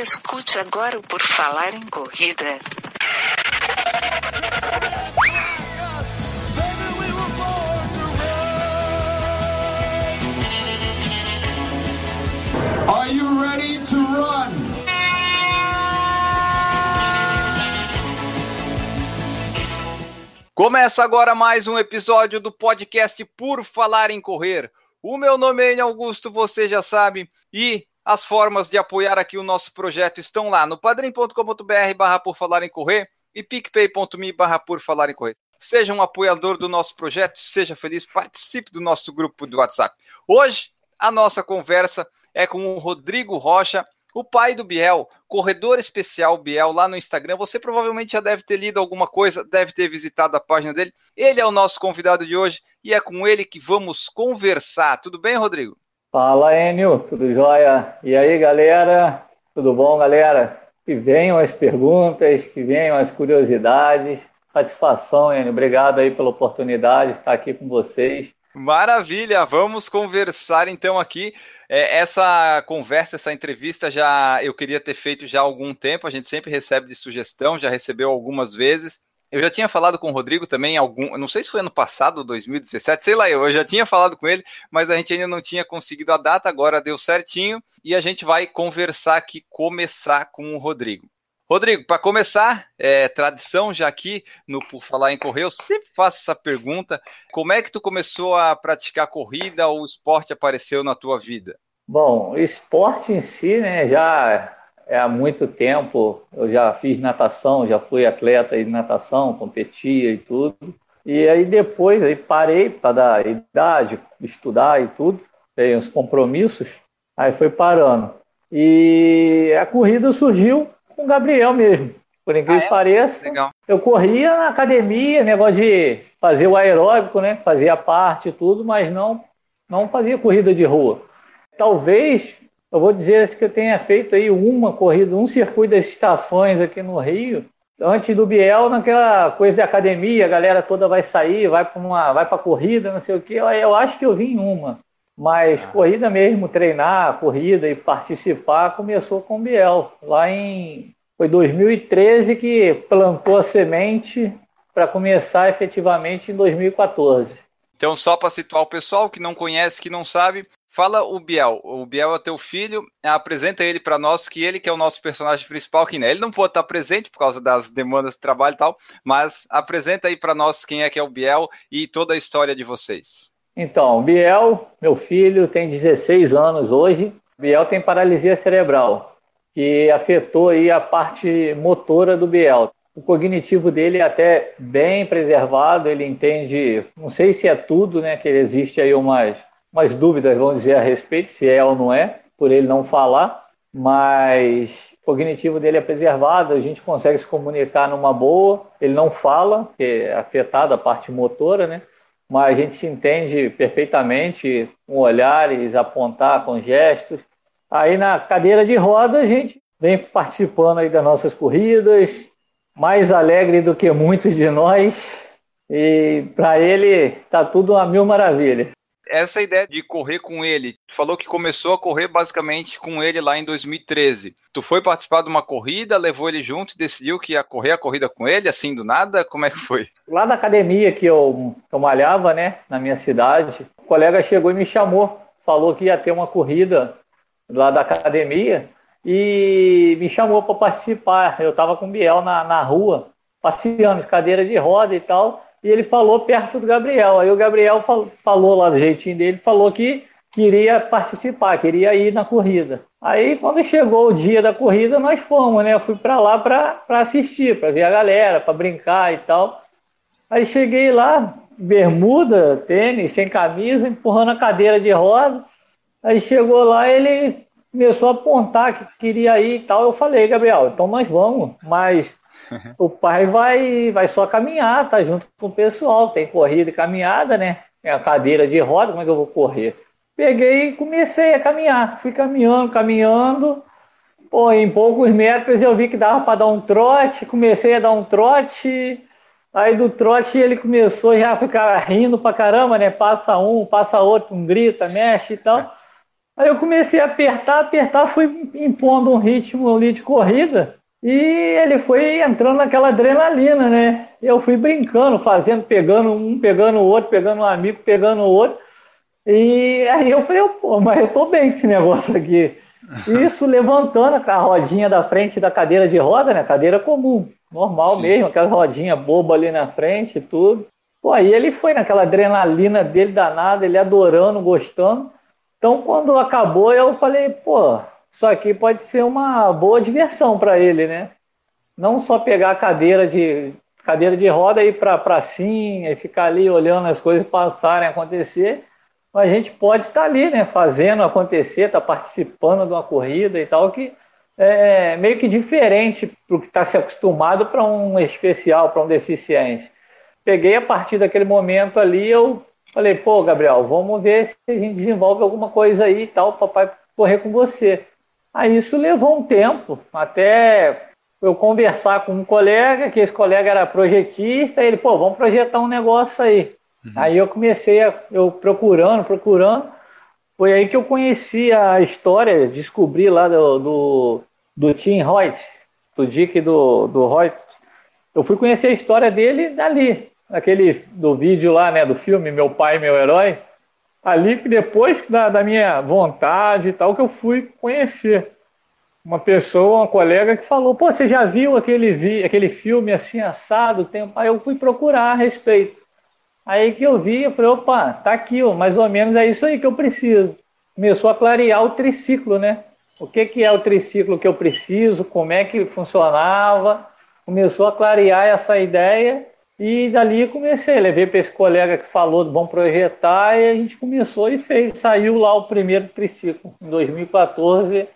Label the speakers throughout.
Speaker 1: Escute agora o Por Falar em Corrida.
Speaker 2: Are you ready to run?
Speaker 3: Começa agora mais um episódio do podcast Por Falar em Correr. O meu nome é Augusto, você já sabe, e as formas de apoiar aqui o nosso projeto estão lá no padrim.com.br barra por falar em correr e picpay.me barra por falar em correr. Seja um apoiador do nosso projeto, seja feliz, participe do nosso grupo do WhatsApp. Hoje, a nossa conversa é com o Rodrigo Rocha, o pai do Biel, corredor especial Biel lá no Instagram. Você provavelmente já deve ter lido alguma coisa, deve ter visitado a página dele. Ele é o nosso convidado de hoje e é com ele que vamos conversar. Tudo bem, Rodrigo?
Speaker 4: Fala, Enio, tudo jóia? E aí, galera? Tudo bom, galera? Que venham as perguntas, que venham as curiosidades. Satisfação, Enio. Obrigado aí pela oportunidade de estar aqui com vocês.
Speaker 3: Maravilha, vamos conversar então aqui. É, essa conversa, essa entrevista já eu queria ter feito já há algum tempo. A gente sempre recebe de sugestão, já recebeu algumas vezes. Eu já tinha falado com o Rodrigo também, algum, não sei se foi ano passado, 2017, sei lá, eu já tinha falado com ele, mas a gente ainda não tinha conseguido a data, agora deu certinho e a gente vai conversar aqui, começar com o Rodrigo. Rodrigo, para começar, é, tradição já aqui no Por Falar em Correr, eu sempre faço essa pergunta: como é que tu começou a praticar corrida ou o esporte apareceu na tua vida?
Speaker 4: Bom, esporte em si, né, já é há muito tempo. Eu já fiz natação, já fui atleta de natação, competia e tudo. E aí depois aí parei para dar idade, estudar e tudo, tenho uns compromissos, aí foi parando. E a corrida surgiu com o Gabriel mesmo. Por incrível ah, é? que pareça, Legal. eu corria na academia, negócio de fazer o aeróbico, né? Fazia parte e tudo, mas não, não fazia corrida de rua. Talvez, eu vou dizer que eu tenha feito aí uma corrida, um circuito das estações aqui no Rio, antes do Biel, naquela coisa de academia, a galera toda vai sair, vai para uma, vai para corrida, não sei o que. Eu, eu acho que eu vim em uma. Mas ah. corrida mesmo, treinar, corrida e participar começou com o Biel. Lá em foi 2013 que plantou a semente para começar efetivamente em 2014.
Speaker 3: Então, só para situar o pessoal que não conhece, que não sabe, fala o Biel. O Biel é teu filho, apresenta ele para nós, que ele que é o nosso personagem principal aqui, né? Ele não pode estar presente por causa das demandas de trabalho e tal, mas apresenta aí para nós quem é que é o Biel e toda a história de vocês.
Speaker 4: Então, Biel, meu filho, tem 16 anos hoje. Biel tem paralisia cerebral, que afetou aí a parte motora do Biel. O cognitivo dele é até bem preservado, ele entende, não sei se é tudo, né, que existe aí umas, umas dúvidas, vamos dizer, a respeito, se é ou não é, por ele não falar, mas o cognitivo dele é preservado, a gente consegue se comunicar numa boa, ele não fala, que é afetada a parte motora, né, mas a gente se entende perfeitamente com olhares, apontar com gestos. Aí na cadeira de roda a gente vem participando aí das nossas corridas, mais alegre do que muitos de nós. E para ele tá tudo uma mil maravilha
Speaker 3: essa ideia de correr com ele, tu falou que começou a correr basicamente com ele lá em 2013. Tu foi participar de uma corrida, levou ele junto e decidiu que ia correr a corrida com ele, assim do nada? Como é que foi?
Speaker 4: Lá na academia que eu, eu malhava, né, na minha cidade, o colega chegou e me chamou, falou que ia ter uma corrida lá da academia e me chamou para participar. Eu estava com o Biel na, na rua, passeando de cadeira de roda e tal e ele falou perto do Gabriel. Aí o Gabriel falou, falou lá do jeitinho dele, falou que queria participar, queria ir na corrida. Aí quando chegou o dia da corrida, nós fomos, né? Eu fui para lá para assistir, para ver a galera, para brincar e tal. Aí cheguei lá, bermuda, tênis, sem camisa, empurrando a cadeira de roda. Aí chegou lá, ele começou a apontar que queria ir e tal. Eu falei, Gabriel, então nós vamos, mas o pai vai, vai só caminhar, tá junto com o pessoal. Tem corrida e caminhada, né? Tem a cadeira de roda, como é que eu vou correr? Peguei e comecei a caminhar. Fui caminhando, caminhando. Pô, em poucos metros eu vi que dava para dar um trote. Comecei a dar um trote. Aí do trote ele começou já a ficar rindo pra caramba, né? Passa um, passa outro, um grita, mexe e tal. Aí eu comecei a apertar, apertar, fui impondo um ritmo ali de corrida e ele foi entrando naquela adrenalina, né? Eu fui brincando, fazendo, pegando um, pegando o outro, pegando um amigo, pegando o outro. E aí eu falei, pô, mas eu tô bem com esse negócio aqui. Isso levantando a rodinha da frente da cadeira de roda, né? Cadeira comum, normal Sim. mesmo, aquela rodinha boba ali na frente e tudo. Pô, aí ele foi naquela adrenalina dele danada, ele adorando, gostando. Então, quando acabou, eu falei, pô, isso aqui pode ser uma boa diversão para ele, né? Não só pegar a cadeira de cadeira de roda e ir para a pracinha e ficar ali olhando as coisas passarem, acontecer, mas a gente pode estar tá ali, né? Fazendo acontecer, estar tá participando de uma corrida e tal, que é meio que diferente do que está se acostumado para um especial, para um deficiente. Peguei a partir daquele momento ali, eu Falei, pô, Gabriel, vamos ver se a gente desenvolve alguma coisa aí e tal, papai correr com você. Aí isso levou um tempo, até eu conversar com um colega, que esse colega era projetista, ele, pô, vamos projetar um negócio aí. Uhum. Aí eu comecei a, eu procurando, procurando, foi aí que eu conheci a história, descobri lá do, do, do Tim Hoyt, do Dick do, do Hoyt. Eu fui conhecer a história dele dali aquele do vídeo lá, né, do filme Meu Pai, Meu Herói, ali que depois da, da minha vontade e tal, que eu fui conhecer uma pessoa, uma colega que falou, pô, você já viu aquele, vi, aquele filme assim, assado? Tem... Aí eu fui procurar a respeito. Aí que eu vi, eu falei, opa, tá aqui, ó, mais ou menos é isso aí que eu preciso. Começou a clarear o triciclo, né? O que, que é o triciclo que eu preciso, como é que funcionava. Começou a clarear essa ideia e dali comecei, levei para esse colega que falou do Bom Projetar e a gente começou e fez. Saiu lá o primeiro triciclo. Em 2014,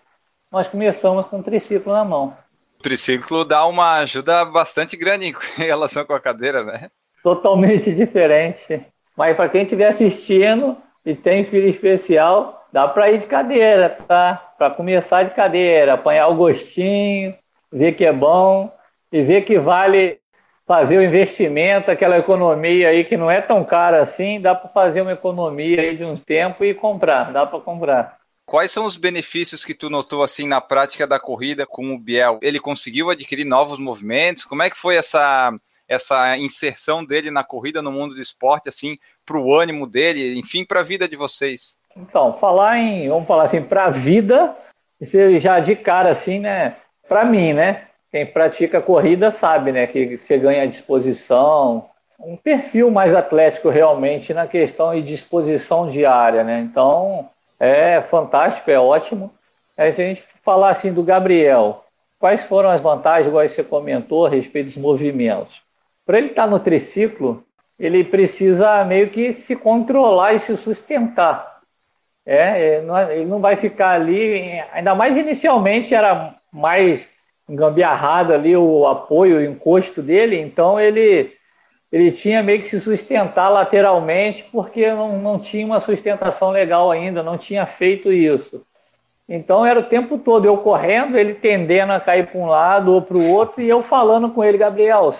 Speaker 4: nós começamos com o triciclo na mão.
Speaker 3: O triciclo dá uma ajuda bastante grande em relação com a cadeira, né?
Speaker 4: Totalmente diferente. Mas para quem estiver assistindo e tem filho especial, dá para ir de cadeira, tá? Para começar de cadeira, apanhar o gostinho, ver que é bom e ver que vale fazer o investimento, aquela economia aí que não é tão cara assim, dá para fazer uma economia aí de um tempo e comprar, dá para comprar.
Speaker 3: Quais são os benefícios que tu notou assim na prática da corrida com o Biel? Ele conseguiu adquirir novos movimentos? Como é que foi essa essa inserção dele na corrida no mundo do esporte assim para o ânimo dele, enfim, para a vida de vocês?
Speaker 4: Então, falar em, vamos falar assim, para a vida, já de cara assim, né? Para mim, né? Quem pratica corrida sabe, né, que você ganha disposição, um perfil mais atlético realmente na questão de disposição diária, né? Então, é fantástico, é ótimo. Aí, se a gente falar assim do Gabriel, quais foram as vantagens, igual você comentou, a respeito dos movimentos? Para ele estar no triciclo, ele precisa meio que se controlar e se sustentar. É, ele não vai ficar ali, ainda mais inicialmente era mais gambiarrado ali o apoio, o encosto dele, então ele ele tinha meio que se sustentar lateralmente porque não, não tinha uma sustentação legal ainda, não tinha feito isso. Então era o tempo todo eu correndo, ele tendendo a cair para um lado ou para o outro e eu falando com ele, Gabriel,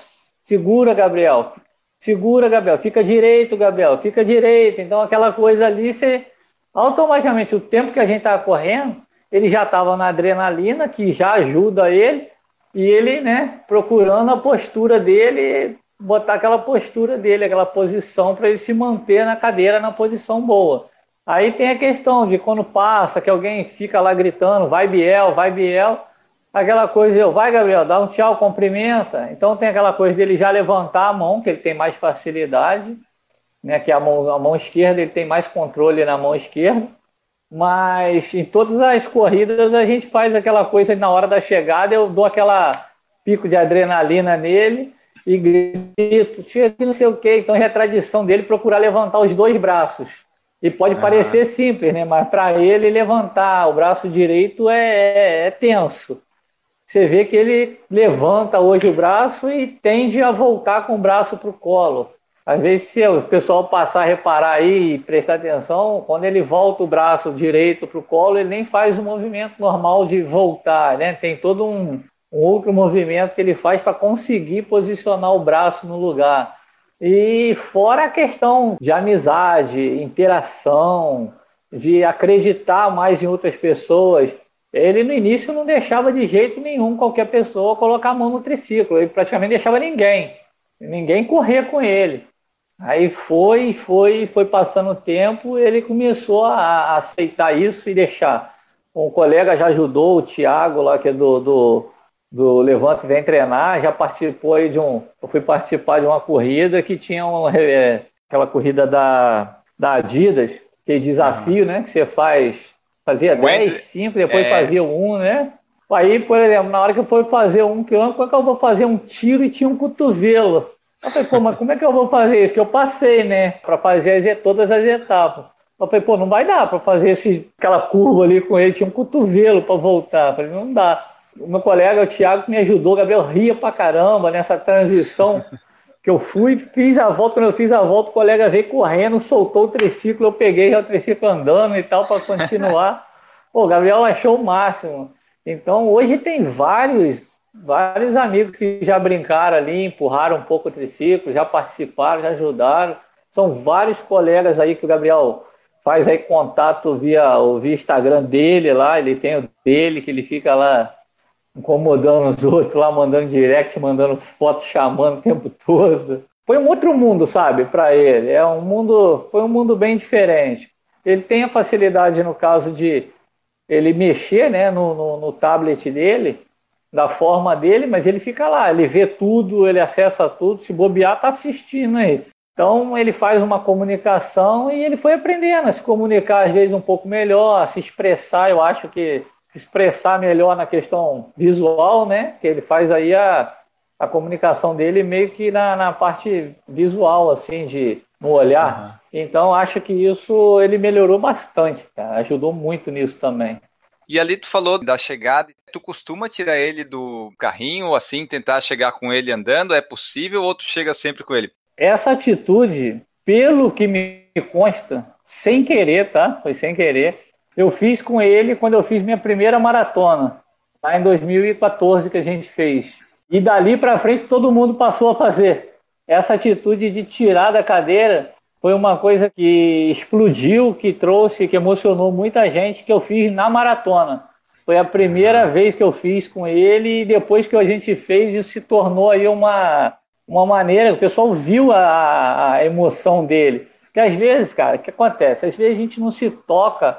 Speaker 4: segura, Gabriel, segura, Gabriel, fica direito, Gabriel, fica direito. Então aquela coisa ali, você automaticamente o tempo que a gente estava correndo, ele já estava na adrenalina, que já ajuda ele, e ele, né, procurando a postura dele, botar aquela postura dele, aquela posição para ele se manter na cadeira na posição boa. Aí tem a questão de quando passa, que alguém fica lá gritando, vai Biel, vai Biel, aquela coisa, eu, vai Gabriel, dá um tchau, cumprimenta. Então tem aquela coisa dele já levantar a mão, que ele tem mais facilidade, né, que a mão, a mão esquerda, ele tem mais controle na mão esquerda mas em todas as corridas a gente faz aquela coisa na hora da chegada, eu dou aquela pico de adrenalina nele e grito, chega não sei o quê. Então é a tradição dele procurar levantar os dois braços. E pode parecer simples, né? Mas para ele levantar o braço direito é, é, é tenso. Você vê que ele levanta hoje o braço e tende a voltar com o braço para o colo. Às vezes, se o pessoal passar a reparar aí e prestar atenção, quando ele volta o braço direito para o colo, ele nem faz o movimento normal de voltar, né? Tem todo um, um outro movimento que ele faz para conseguir posicionar o braço no lugar. E fora a questão de amizade, interação de acreditar mais em outras pessoas. Ele no início não deixava de jeito nenhum qualquer pessoa colocar a mão no triciclo. Ele praticamente deixava ninguém, ninguém correr com ele. Aí foi, foi, foi passando o tempo, ele começou a, aceitar isso e deixar. Um colega já ajudou, o Thiago, lá, que é do, do, do Levante Vem Treinar, já participou aí de um. Eu fui participar de uma corrida que tinha uma, é, aquela corrida da, da Adidas, que desafio, né? Que você faz. Fazia 10, 5, depois é... fazia um, né? Aí, por exemplo, na hora que eu fui fazer um quilômetro, como é que eu vou fazer um tiro e tinha um cotovelo? Eu falei, pô, mas como é que eu vou fazer isso? Que eu passei, né? Para fazer as, todas as etapas. Eu falei, pô, não vai dar para fazer esse, aquela curva ali com ele, tinha um cotovelo para voltar. Eu falei, não dá. O meu colega, o Thiago, que me ajudou, o Gabriel ria pra caramba nessa transição que eu fui, fiz a volta, quando eu fiz a volta, o colega veio correndo, soltou o triciclo, eu peguei já o triciclo andando e tal para continuar. Pô, o Gabriel achou o máximo. Então, hoje tem vários vários amigos que já brincaram ali, empurraram um pouco o triciclo, já participaram, já ajudaram. São vários colegas aí que o Gabriel faz aí contato via, via Instagram dele lá, ele tem o dele, que ele fica lá incomodando os outros, lá mandando direct, mandando foto, chamando o tempo todo. Foi um outro mundo, sabe, para ele. É um mundo, foi um mundo bem diferente. Ele tem a facilidade no caso de ele mexer, né, no, no, no tablet dele da forma dele, mas ele fica lá, ele vê tudo, ele acessa tudo, se bobear, tá assistindo aí. Então ele faz uma comunicação e ele foi aprendendo a se comunicar às vezes um pouco melhor, a se expressar, eu acho que se expressar melhor na questão visual, né? Que ele faz aí a, a comunicação dele meio que na, na parte visual, assim, de no olhar. Uhum. Então acho que isso ele melhorou bastante, cara. ajudou muito nisso também.
Speaker 3: E ali tu falou da chegada, tu costuma tirar ele do carrinho, assim, tentar chegar com ele andando? É possível ou tu chega sempre com ele?
Speaker 4: Essa atitude, pelo que me consta, sem querer, tá? Foi sem querer. Eu fiz com ele quando eu fiz minha primeira maratona, lá em 2014 que a gente fez. E dali para frente todo mundo passou a fazer. Essa atitude de tirar da cadeira foi uma coisa que explodiu, que trouxe, que emocionou muita gente, que eu fiz na maratona. Foi a primeira vez que eu fiz com ele e depois que a gente fez, isso se tornou aí uma, uma maneira, o pessoal viu a, a emoção dele. Que às vezes, cara, o que acontece? Às vezes a gente não se toca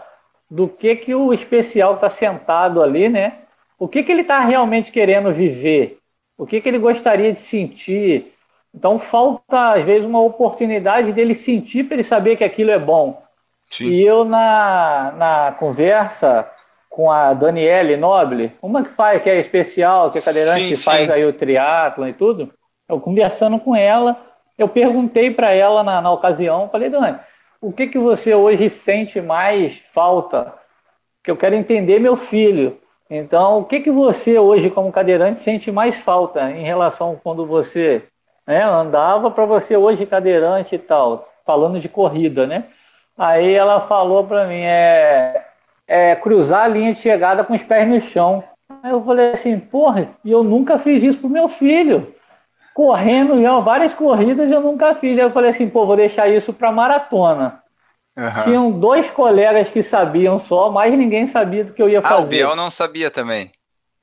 Speaker 4: do que, que o especial está sentado ali, né? O que, que ele está realmente querendo viver? O que, que ele gostaria de sentir? Então falta, às vezes, uma oportunidade dele sentir para ele saber que aquilo é bom. Sim. E eu, na, na conversa com a Daniele Noble, uma que faz, que é especial, que é cadeirante, sim, que sim. faz aí o triatlon e tudo, eu conversando com ela, eu perguntei para ela na, na ocasião, falei, Dani, o que, que você hoje sente mais falta? Que eu quero entender meu filho. Então, o que, que você hoje, como cadeirante, sente mais falta em relação quando você né? Andava para você hoje cadeirante e tal, falando de corrida, né? Aí ela falou para mim, é, é cruzar a linha de chegada com os pés no chão. Aí eu falei assim, porra, e eu nunca fiz isso pro meu filho. Correndo já várias corridas eu nunca fiz. Aí eu falei assim, pô, vou deixar isso para maratona. Uhum. Tinham dois colegas que sabiam só, mas ninguém sabia do que eu ia fazer. Ah, o
Speaker 3: Biel não sabia também.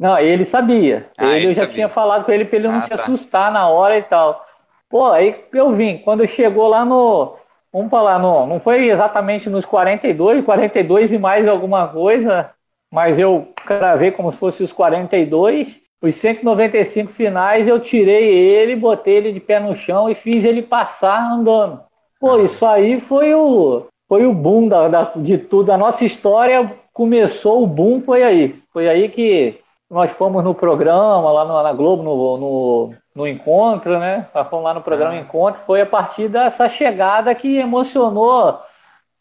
Speaker 4: Não, ele sabia. Ah, ele, ele, eu já sabia. tinha falado com ele para ele não ah, se tá. assustar na hora e tal. Pô, aí eu vim. Quando chegou lá no. Vamos falar, no, não foi exatamente nos 42, 42 e mais alguma coisa, mas eu gravei como se fosse os 42. Os 195 finais eu tirei ele, botei ele de pé no chão e fiz ele passar andando. Pô, ah. isso aí foi o, foi o boom da, da, de tudo. A nossa história começou, o boom foi aí. Foi aí que nós fomos no programa, lá no, na Globo, no, no, no, Encontro, né? Nós fomos lá no programa ah. Encontro. Foi a partir dessa chegada que emocionou.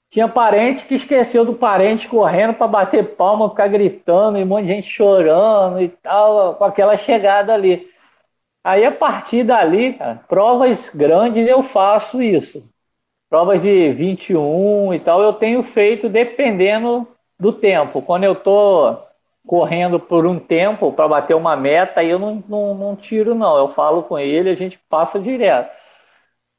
Speaker 4: Tinha parente que esqueceu do parente correndo para bater palma, ficar gritando, e um monte de gente chorando e tal, com aquela chegada ali. Aí, a partir dali, cara, provas grandes eu faço isso. Provas de 21 e tal, eu tenho feito dependendo do tempo. Quando eu tô correndo por um tempo para bater uma meta, aí eu não, não, não tiro, não. Eu falo com ele, a gente passa direto.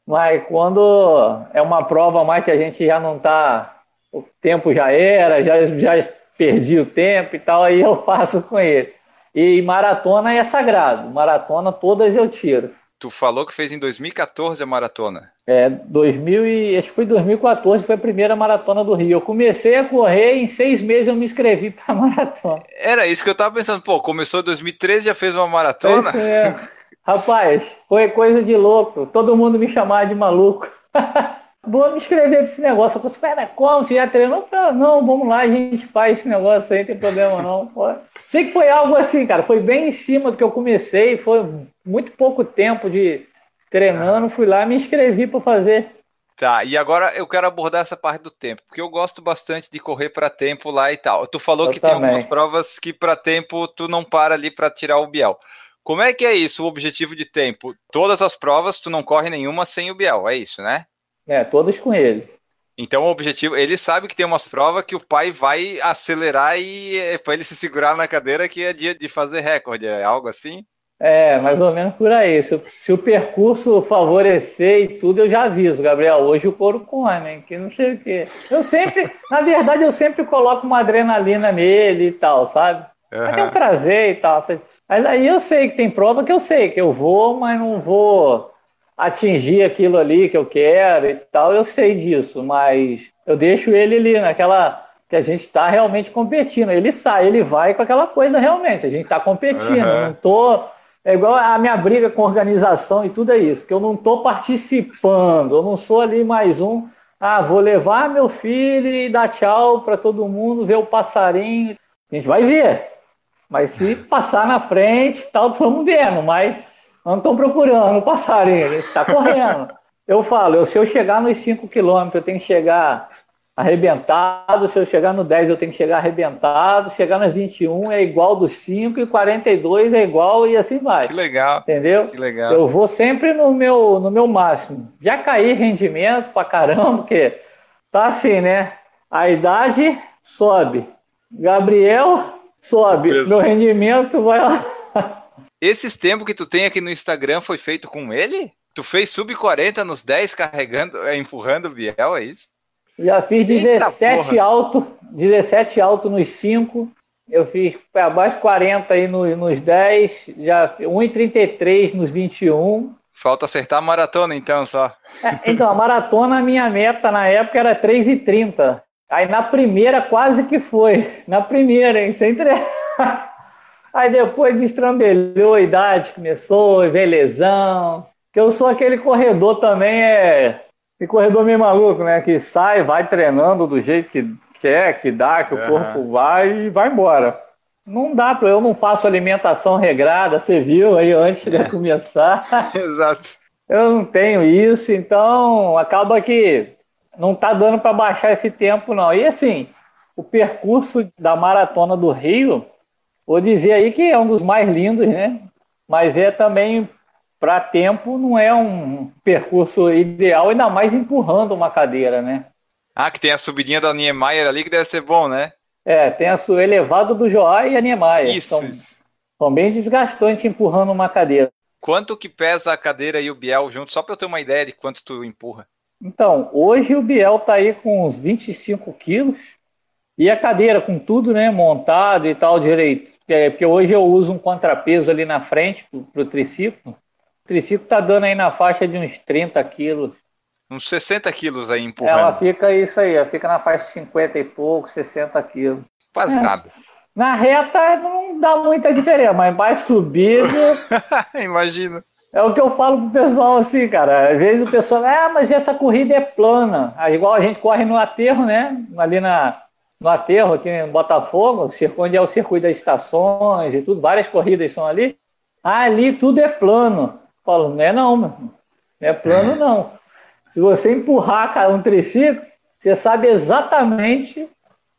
Speaker 4: Mas quando é uma prova mais que a gente já não está o tempo já era, já, já perdi o tempo e tal, aí eu faço com ele. E maratona é sagrado, maratona todas eu tiro.
Speaker 3: Tu falou que fez em 2014 a maratona.
Speaker 4: É, 2000 e, acho que foi 2014, foi a primeira maratona do Rio. Eu comecei a correr, em seis meses eu me inscrevi para maratona.
Speaker 3: Era isso que eu tava pensando, pô, começou em 2013 já fez uma maratona?
Speaker 4: É. Rapaz, foi coisa de louco. Todo mundo me chamava de maluco. Vou me inscrever para esse negócio. Eu falei, cara, como? Você já treinou? Falei, não, vamos lá, a gente faz esse negócio aí, não tem problema não. Pô. Sei que foi algo assim, cara. Foi bem em cima do que eu comecei. Foi muito pouco tempo de treinando. Fui lá me inscrevi para fazer.
Speaker 3: Tá, e agora eu quero abordar essa parte do tempo, porque eu gosto bastante de correr para tempo lá e tal. Tu falou eu que também. tem algumas provas que para tempo tu não para ali para tirar o Biel. Como é que é isso, o objetivo de tempo? Todas as provas, tu não corre nenhuma sem o Biel, é isso, né?
Speaker 4: É, todas com ele.
Speaker 3: Então o objetivo, ele sabe que tem umas provas que o pai vai acelerar e é para ele se segurar na cadeira que é dia de fazer recorde, é algo assim?
Speaker 4: É, mais ou menos por aí. Se, se, o percurso favorecer e tudo, eu já aviso, Gabriel. Hoje o couro come, que não sei o quê. Eu sempre, na verdade, eu sempre coloco uma adrenalina nele e tal, sabe? Uhum. É um prazer e tal. Mas aí eu sei que tem prova que eu sei que eu vou, mas não vou atingir aquilo ali que eu quero e tal. Eu sei disso, mas eu deixo ele ali naquela que a gente está realmente competindo. Ele sai, ele vai com aquela coisa realmente. A gente está competindo. Uhum. Não tô é igual a minha briga com organização e tudo é isso, que eu não estou participando, eu não sou ali mais um. Ah, vou levar meu filho e dar tchau para todo mundo, ver o passarinho. A gente vai ver. Mas se passar na frente, tal, estamos vendo, mas estão procurando o passarinho, a gente está correndo. Eu falo, se eu chegar nos 5 quilômetros, eu tenho que chegar arrebentado. Se eu chegar no 10, eu tenho que chegar arrebentado. Chegar no 21 é igual dos 5 e 42 é igual e assim vai.
Speaker 3: Que legal.
Speaker 4: Entendeu?
Speaker 3: Que legal.
Speaker 4: Eu vou sempre no meu, no meu máximo. Já caí rendimento pra caramba, porque tá assim, né? A idade sobe. Gabriel sobe. Meu rendimento vai lá.
Speaker 3: Esses tempos que tu tem aqui no Instagram foi feito com ele? Tu fez sub 40 nos 10 carregando, empurrando o Biel, é isso?
Speaker 4: Já fiz 17 alto, 17 alto nos 5. Eu fiz para baixo 40 aí nos, nos 10, já 1,33 nos 21.
Speaker 3: Falta acertar a maratona então só.
Speaker 4: É, então, a maratona, a minha meta na época era 3,30. Aí na primeira quase que foi. Na primeira, hein? Sem tre... Aí depois destrambelhou a idade, começou, ver lesão. Que eu sou aquele corredor também, é e corredor meio maluco, né? Que sai, vai treinando do jeito que quer, que dá, que uhum. o corpo vai e vai embora. Não dá para eu não faço alimentação regrada, você viu aí antes de começar.
Speaker 3: Exato.
Speaker 4: Eu não tenho isso, então acaba que não tá dando para baixar esse tempo não. E assim, o percurso da maratona do Rio, vou dizer aí que é um dos mais lindos, né? Mas é também para tempo não é um percurso ideal, ainda mais empurrando uma cadeira, né?
Speaker 3: Ah, que tem a subidinha da Niemeyer ali que deve ser bom, né?
Speaker 4: É, tem a sua elevado do Joá e a Niemeyer.
Speaker 3: Isso, são, isso.
Speaker 4: são bem desgastantes empurrando uma cadeira.
Speaker 3: Quanto que pesa a cadeira e o Biel junto? Só para eu ter uma ideia de quanto tu empurra.
Speaker 4: Então, hoje o Biel tá aí com uns 25 quilos e a cadeira com tudo, né, montado e tal direito. Porque hoje eu uso um contrapeso ali na frente para o triciclo triciclo tá dando aí na faixa de uns 30 quilos.
Speaker 3: Uns 60 quilos aí empurrando.
Speaker 4: Ela fica isso aí, ela fica na faixa de 50 e pouco, 60 quilos.
Speaker 3: Quase é. nada.
Speaker 4: Na reta não dá muita diferença, mas mais subido.
Speaker 3: Imagina.
Speaker 4: É o que eu falo pro pessoal assim, cara. Às vezes o pessoal, ah, mas essa corrida é plana. Ah, igual a gente corre no aterro, né? Ali na, no aterro, aqui em Botafogo, onde é o circuito das estações e tudo, várias corridas são ali. Ali tudo é plano. Falo, não é não, meu. Não é plano não. Se você empurrar cara, um triciclo, você sabe exatamente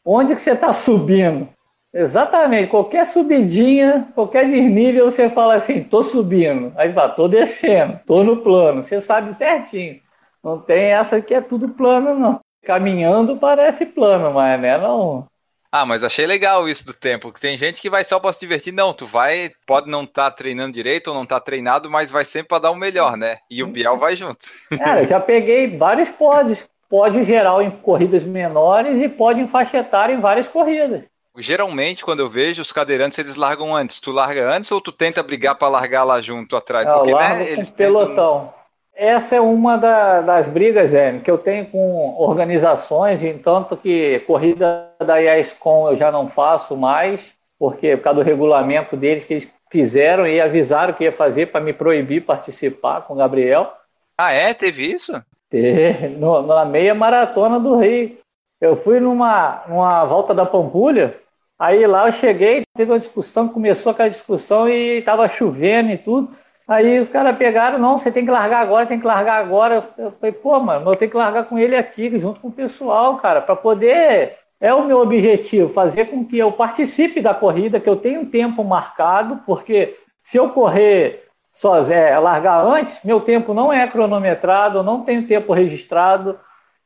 Speaker 4: onde que você está subindo. Exatamente. Qualquer subidinha, qualquer desnível, você fala assim, tô subindo. Aí fala, tô descendo, tô no plano. Você sabe certinho. Não tem essa que é tudo plano, não. Caminhando parece plano, mas né, não.
Speaker 3: Ah, mas achei legal isso do tempo. Tem gente que vai só para se divertir. Não, tu vai, pode não estar tá treinando direito ou não estar tá treinado, mas vai sempre para dar o melhor, né? E o Biel vai junto.
Speaker 4: É, eu já peguei vários pódios pode gerar em corridas menores e pode enfaixetar em várias corridas.
Speaker 3: Geralmente, quando eu vejo os cadeirantes, eles largam antes. Tu larga antes ou tu tenta brigar para largar lá junto atrás?
Speaker 4: Porque, eu né, eles pelotão. Tentam... Essa é uma da, das brigas, Zé, que eu tenho com organizações, entanto que corrida da IASCOM eu já não faço mais, porque por causa do regulamento deles que eles fizeram e avisaram que ia fazer para me proibir participar com o Gabriel.
Speaker 3: Ah, é? Teve isso?
Speaker 4: Teve, no, na meia maratona do Rio. Eu fui numa, numa volta da Pampulha, aí lá eu cheguei, teve uma discussão, começou aquela discussão e estava chovendo e tudo. Aí os caras pegaram, não, você tem que largar agora, tem que largar agora. Eu falei, pô, mano, eu tenho que largar com ele aqui, junto com o pessoal, cara, para poder. É o meu objetivo, fazer com que eu participe da corrida, que eu tenha um tempo marcado, porque se eu correr só é, largar antes, meu tempo não é cronometrado, eu não tenho tempo registrado.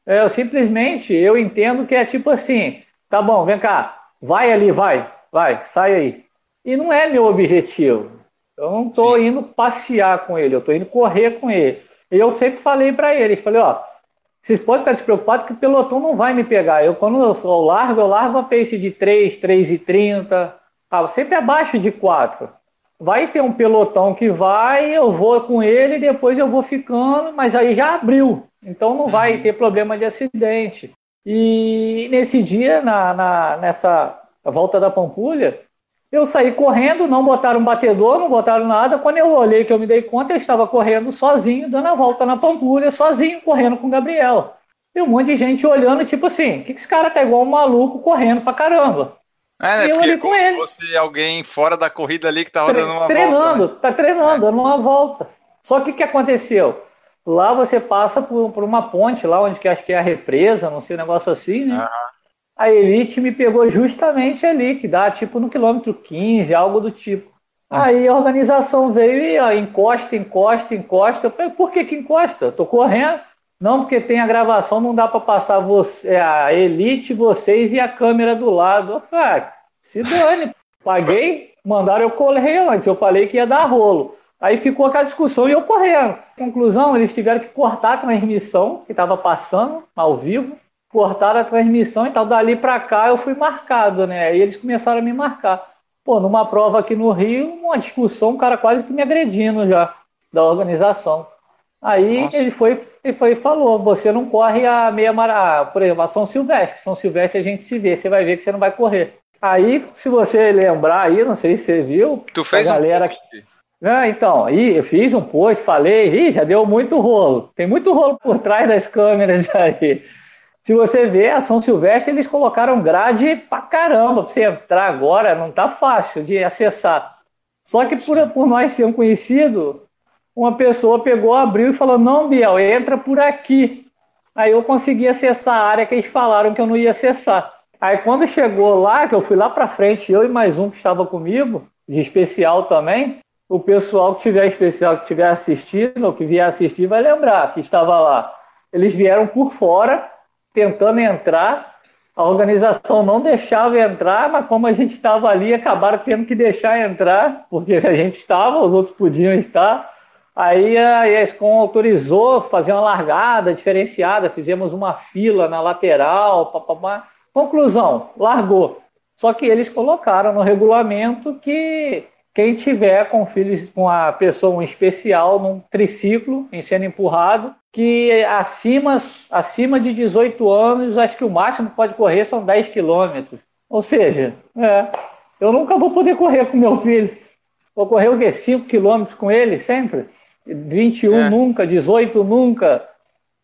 Speaker 4: É, eu simplesmente eu entendo que é tipo assim, tá bom, vem cá, vai ali, vai, vai, sai aí. E não é meu objetivo. Eu não estou indo passear com ele, eu estou indo correr com ele. E eu sempre falei para eles, falei, ó, vocês podem ficar despreocupados que o pelotão não vai me pegar. Eu, quando eu, eu largo, eu largo a pace de 3, 3,30, tá, sempre abaixo de 4 vai ter um pelotão que vai, eu vou com ele, depois eu vou ficando, mas aí já abriu, então não vai uhum. ter problema de acidente. E nesse dia, na, na, nessa volta da Pampulha, eu saí correndo, não botaram batedor, não botaram nada. Quando eu olhei que eu me dei conta, eu estava correndo sozinho, dando a volta na Pampulha, sozinho, correndo com o Gabriel. E um monte de gente olhando, tipo assim, que, que esse cara tá igual um maluco correndo pra caramba?
Speaker 3: É, né? Porque é como se fosse alguém fora da corrida ali que tava Tre dando uma
Speaker 4: treinando,
Speaker 3: volta.
Speaker 4: Treinando, né? tá treinando, dando uma volta. Só que o que aconteceu? Lá você passa por, por, uma ponte, lá onde que acho que é a represa, não sei, um negócio assim, né? Uhum. A Elite me pegou justamente ali, que dá tipo no quilômetro 15, algo do tipo. Uhum. Aí a organização veio e ó, encosta, encosta, encosta. Eu falei, por que que encosta? Eu tô correndo. Não, porque tem a gravação, não dá para passar você, é, a Elite, vocês e a câmera do lado. Eu falei, ah, se dane. Paguei, mandaram eu correr antes. Eu falei que ia dar rolo. Aí ficou aquela discussão e eu correndo. Conclusão, eles tiveram que cortar a transmissão que estava passando ao vivo. Cortaram a transmissão e tal. Dali para cá eu fui marcado, né? Aí eles começaram a me marcar. Pô, numa prova aqui no Rio, uma discussão, um cara quase que me agredindo já, da organização. Aí Nossa. ele foi, ele foi e falou: você não corre a meia maratona, por exemplo, a São Silvestre. São Silvestre a gente se vê, você vai ver que você não vai correr. Aí, se você lembrar aí, não sei se você viu.
Speaker 3: Tu fez a galera um post.
Speaker 4: Ah, então, aí eu fiz um post, falei, já deu muito rolo. Tem muito rolo por trás das câmeras aí. Se você ver, a São Silvestre, eles colocaram grade pra caramba pra você entrar agora, não tá fácil de acessar. Só que por, por nós ser um conhecido, uma pessoa pegou, abriu e falou: Não, Biel, entra por aqui. Aí eu consegui acessar a área que eles falaram que eu não ia acessar. Aí quando chegou lá, que eu fui lá para frente, eu e mais um que estava comigo, de especial também, o pessoal que tiver especial, que estiver assistindo, ou que vier assistir, vai lembrar que estava lá. Eles vieram por fora, tentando entrar, a organização não deixava entrar, mas como a gente estava ali, acabaram tendo que deixar entrar, porque se a gente estava, os outros podiam estar. Aí a ESCOM autorizou fazer uma largada diferenciada, fizemos uma fila na lateral, papapá. Conclusão, largou. Só que eles colocaram no regulamento que quem tiver com filhos com a pessoa especial num triciclo em sendo empurrado, que acima, acima de 18 anos, acho que o máximo que pode correr são 10 quilômetros. Ou seja, é, eu nunca vou poder correr com meu filho. Vou correr o quê? 5 quilômetros com ele sempre? 21 é. nunca, 18 nunca.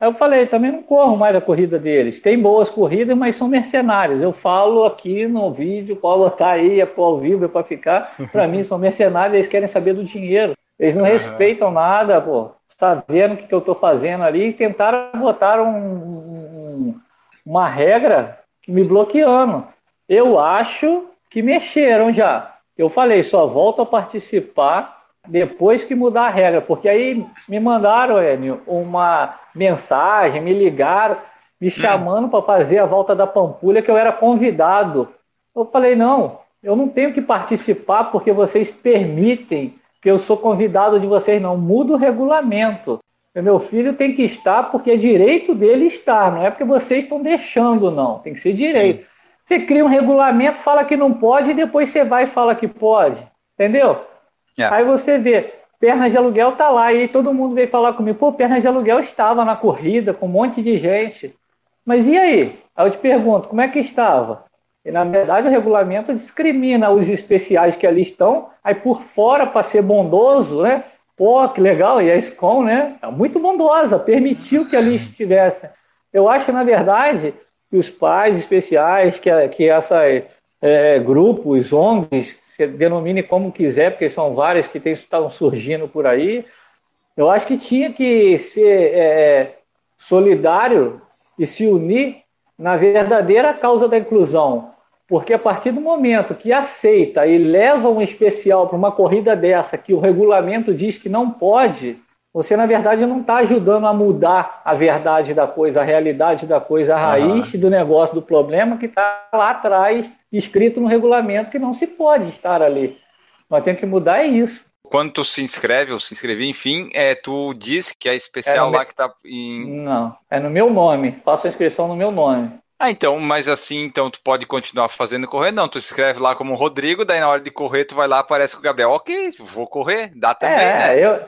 Speaker 4: Aí eu falei, também não corro mais a corrida deles. Tem boas corridas, mas são mercenários. Eu falo aqui no vídeo, pode botar aí, é ao vivo, é para ficar. Para mim, são mercenários, eles querem saber do dinheiro. Eles não uhum. respeitam nada, pô. Você tá vendo o que, que eu tô fazendo ali? E tentaram botar um, um, uma regra me bloqueando. Eu acho que mexeram já. Eu falei, só volto a participar depois que mudar a regra, porque aí me mandaram, Enio, uma mensagem, me ligaram, me hum. chamando para fazer a volta da Pampulha, que eu era convidado. Eu falei, não, eu não tenho que participar porque vocês permitem que eu sou convidado de vocês, não. Muda o regulamento. Meu filho tem que estar porque é direito dele estar, não é porque vocês estão deixando, não. Tem que ser direito. Sim. Você cria um regulamento, fala que não pode, e depois você vai e fala que pode. Entendeu? É. Aí você vê, perna de aluguel tá lá, e todo mundo veio falar comigo, pô, perna de aluguel estava na corrida com um monte de gente. Mas e aí? Aí eu te pergunto, como é que estava? E, na verdade, o regulamento discrimina os especiais que ali estão, aí por fora, para ser bondoso, né? Pô, que legal, e a SCOM, né? É muito bondosa, permitiu que ali estivesse. Eu acho, na verdade, que os pais especiais, que, que essa é, grupos, ONGs, se denomine como quiser, porque são várias que estão surgindo por aí, eu acho que tinha que ser é, solidário e se unir na verdadeira causa da inclusão. Porque a partir do momento que aceita e leva um especial para uma corrida dessa, que o regulamento diz que não pode, você na verdade não está ajudando a mudar a verdade da coisa, a realidade da coisa, a raiz uhum. do negócio, do problema que está lá atrás, escrito no regulamento que não se pode estar ali. Nós temos que mudar é isso
Speaker 3: quando tu se inscreve ou se inscrever, enfim, é, tu diz que é especial é lá que tá em.
Speaker 4: Não, é no meu nome. Faço a inscrição no meu nome.
Speaker 3: Ah, então, mas assim, então tu pode continuar fazendo correr? Não, tu escreve lá como Rodrigo, daí na hora de correr tu vai lá, aparece com o Gabriel. Ok, vou correr, dá também, é, né?
Speaker 4: Eu...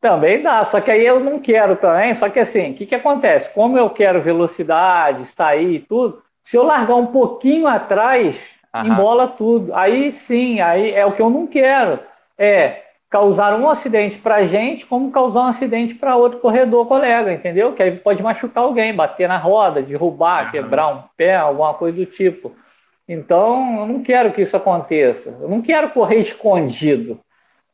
Speaker 4: Também dá, só que aí eu não quero também, só que assim, o que, que acontece? Como eu quero velocidade, sair e tudo, se eu largar um pouquinho atrás, Aham. embola tudo. Aí sim, aí é o que eu não quero. É, causar um acidente para a gente, como causar um acidente para outro corredor colega, entendeu? Que aí pode machucar alguém, bater na roda, derrubar, uhum. quebrar um pé, alguma coisa do tipo. Então, eu não quero que isso aconteça. Eu não quero correr escondido.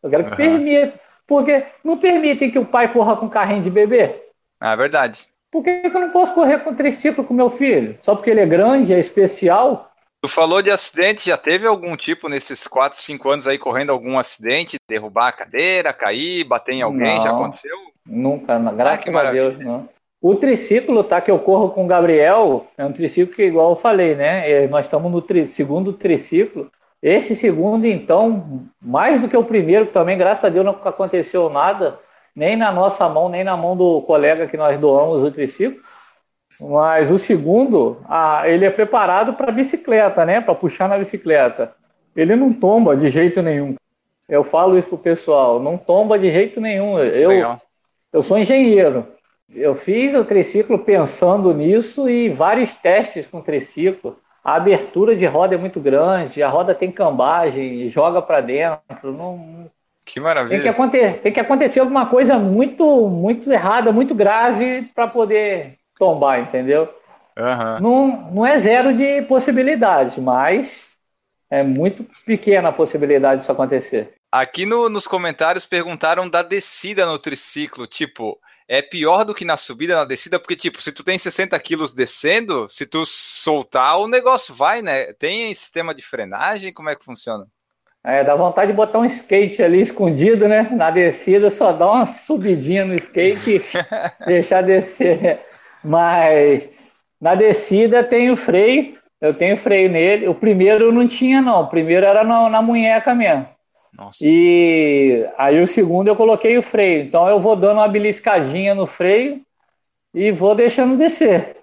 Speaker 4: Eu quero que uhum. permita. Porque não permitem que o pai corra com carrinho de bebê.
Speaker 3: É verdade.
Speaker 4: Por que eu não posso correr com triciclo com meu filho? Só porque ele é grande, é especial?
Speaker 3: Tu falou de acidente, já teve algum tipo nesses 4, 5 anos aí correndo algum acidente, derrubar a cadeira, cair, bater em alguém, não, já aconteceu?
Speaker 4: Nunca, graças ah, a Deus, não. O triciclo, tá, que eu corro com o Gabriel, é um triciclo que, igual eu falei, né? É, nós estamos no tri, segundo triciclo. Esse segundo, então, mais do que o primeiro, que também, graças a Deus, não aconteceu nada, nem na nossa mão, nem na mão do colega que nós doamos o triciclo. Mas o segundo, ah, ele é preparado para bicicleta, né? Para puxar na bicicleta. Ele não tomba de jeito nenhum. Eu falo isso pro pessoal, não tomba de jeito nenhum. Eu, eu sou engenheiro. Eu fiz o triciclo pensando nisso e vários testes com triciclo. A abertura de roda é muito grande, a roda tem cambagem, joga para dentro. Não,
Speaker 3: que maravilha.
Speaker 4: Tem que, acontecer, tem que acontecer alguma coisa muito, muito errada, muito grave para poder tombar, entendeu? Uhum. Não, não é zero de possibilidade, mas é muito pequena a possibilidade disso acontecer.
Speaker 3: Aqui no, nos comentários perguntaram da descida no triciclo, tipo, é pior do que na subida, na descida, porque, tipo, se tu tem 60 quilos descendo, se tu soltar, o negócio vai, né? Tem sistema de frenagem? Como é que funciona?
Speaker 4: É, dá vontade de botar um skate ali escondido, né? Na descida, só dá uma subidinha no skate e deixar descer. Mas na descida tem o freio, eu tenho freio nele. O primeiro eu não tinha, não. O primeiro era na, na munheca mesmo. Nossa. E aí o segundo eu coloquei o freio. Então eu vou dando uma beliscadinha no freio e vou deixando descer.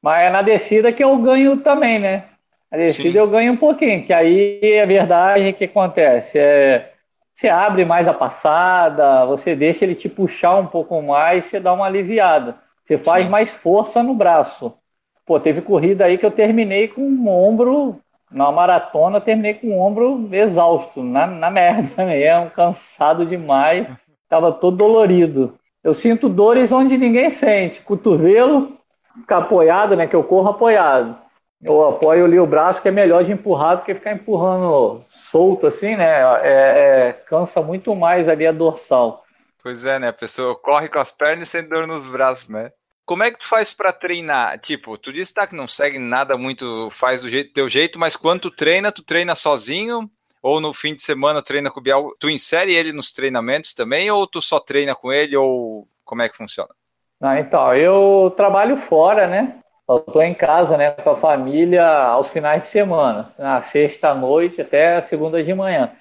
Speaker 4: Mas é na descida que eu ganho também, né? A descida Sim. eu ganho um pouquinho, que aí é verdade que acontece. É, você abre mais a passada, você deixa ele te puxar um pouco mais, você dá uma aliviada. Você faz mais força no braço. Pô, teve corrida aí que eu terminei com um ombro, na maratona, eu terminei com o ombro exausto, na, na merda mesmo, cansado demais, tava todo dolorido. Eu sinto dores onde ninguém sente. Cotovelo, ficar apoiado, né? Que eu corro apoiado. Eu apoio ali o braço, que é melhor de empurrar do que ficar empurrando solto assim, né? É, é, cansa muito mais ali a dorsal.
Speaker 3: Pois é, né? A pessoa corre com as pernas sem dor nos braços, né? Como é que tu faz para treinar? Tipo, tu disse tá, que não segue nada muito, faz do jeito, teu jeito, mas quando tu treina, tu treina sozinho? Ou no fim de semana treina com o Bial? Tu insere ele nos treinamentos também? Ou tu só treina com ele? Ou como é que funciona?
Speaker 4: Ah, então, eu trabalho fora, né? Eu tô em casa, né, com a família aos finais de semana, na sexta noite até a segunda de manhã.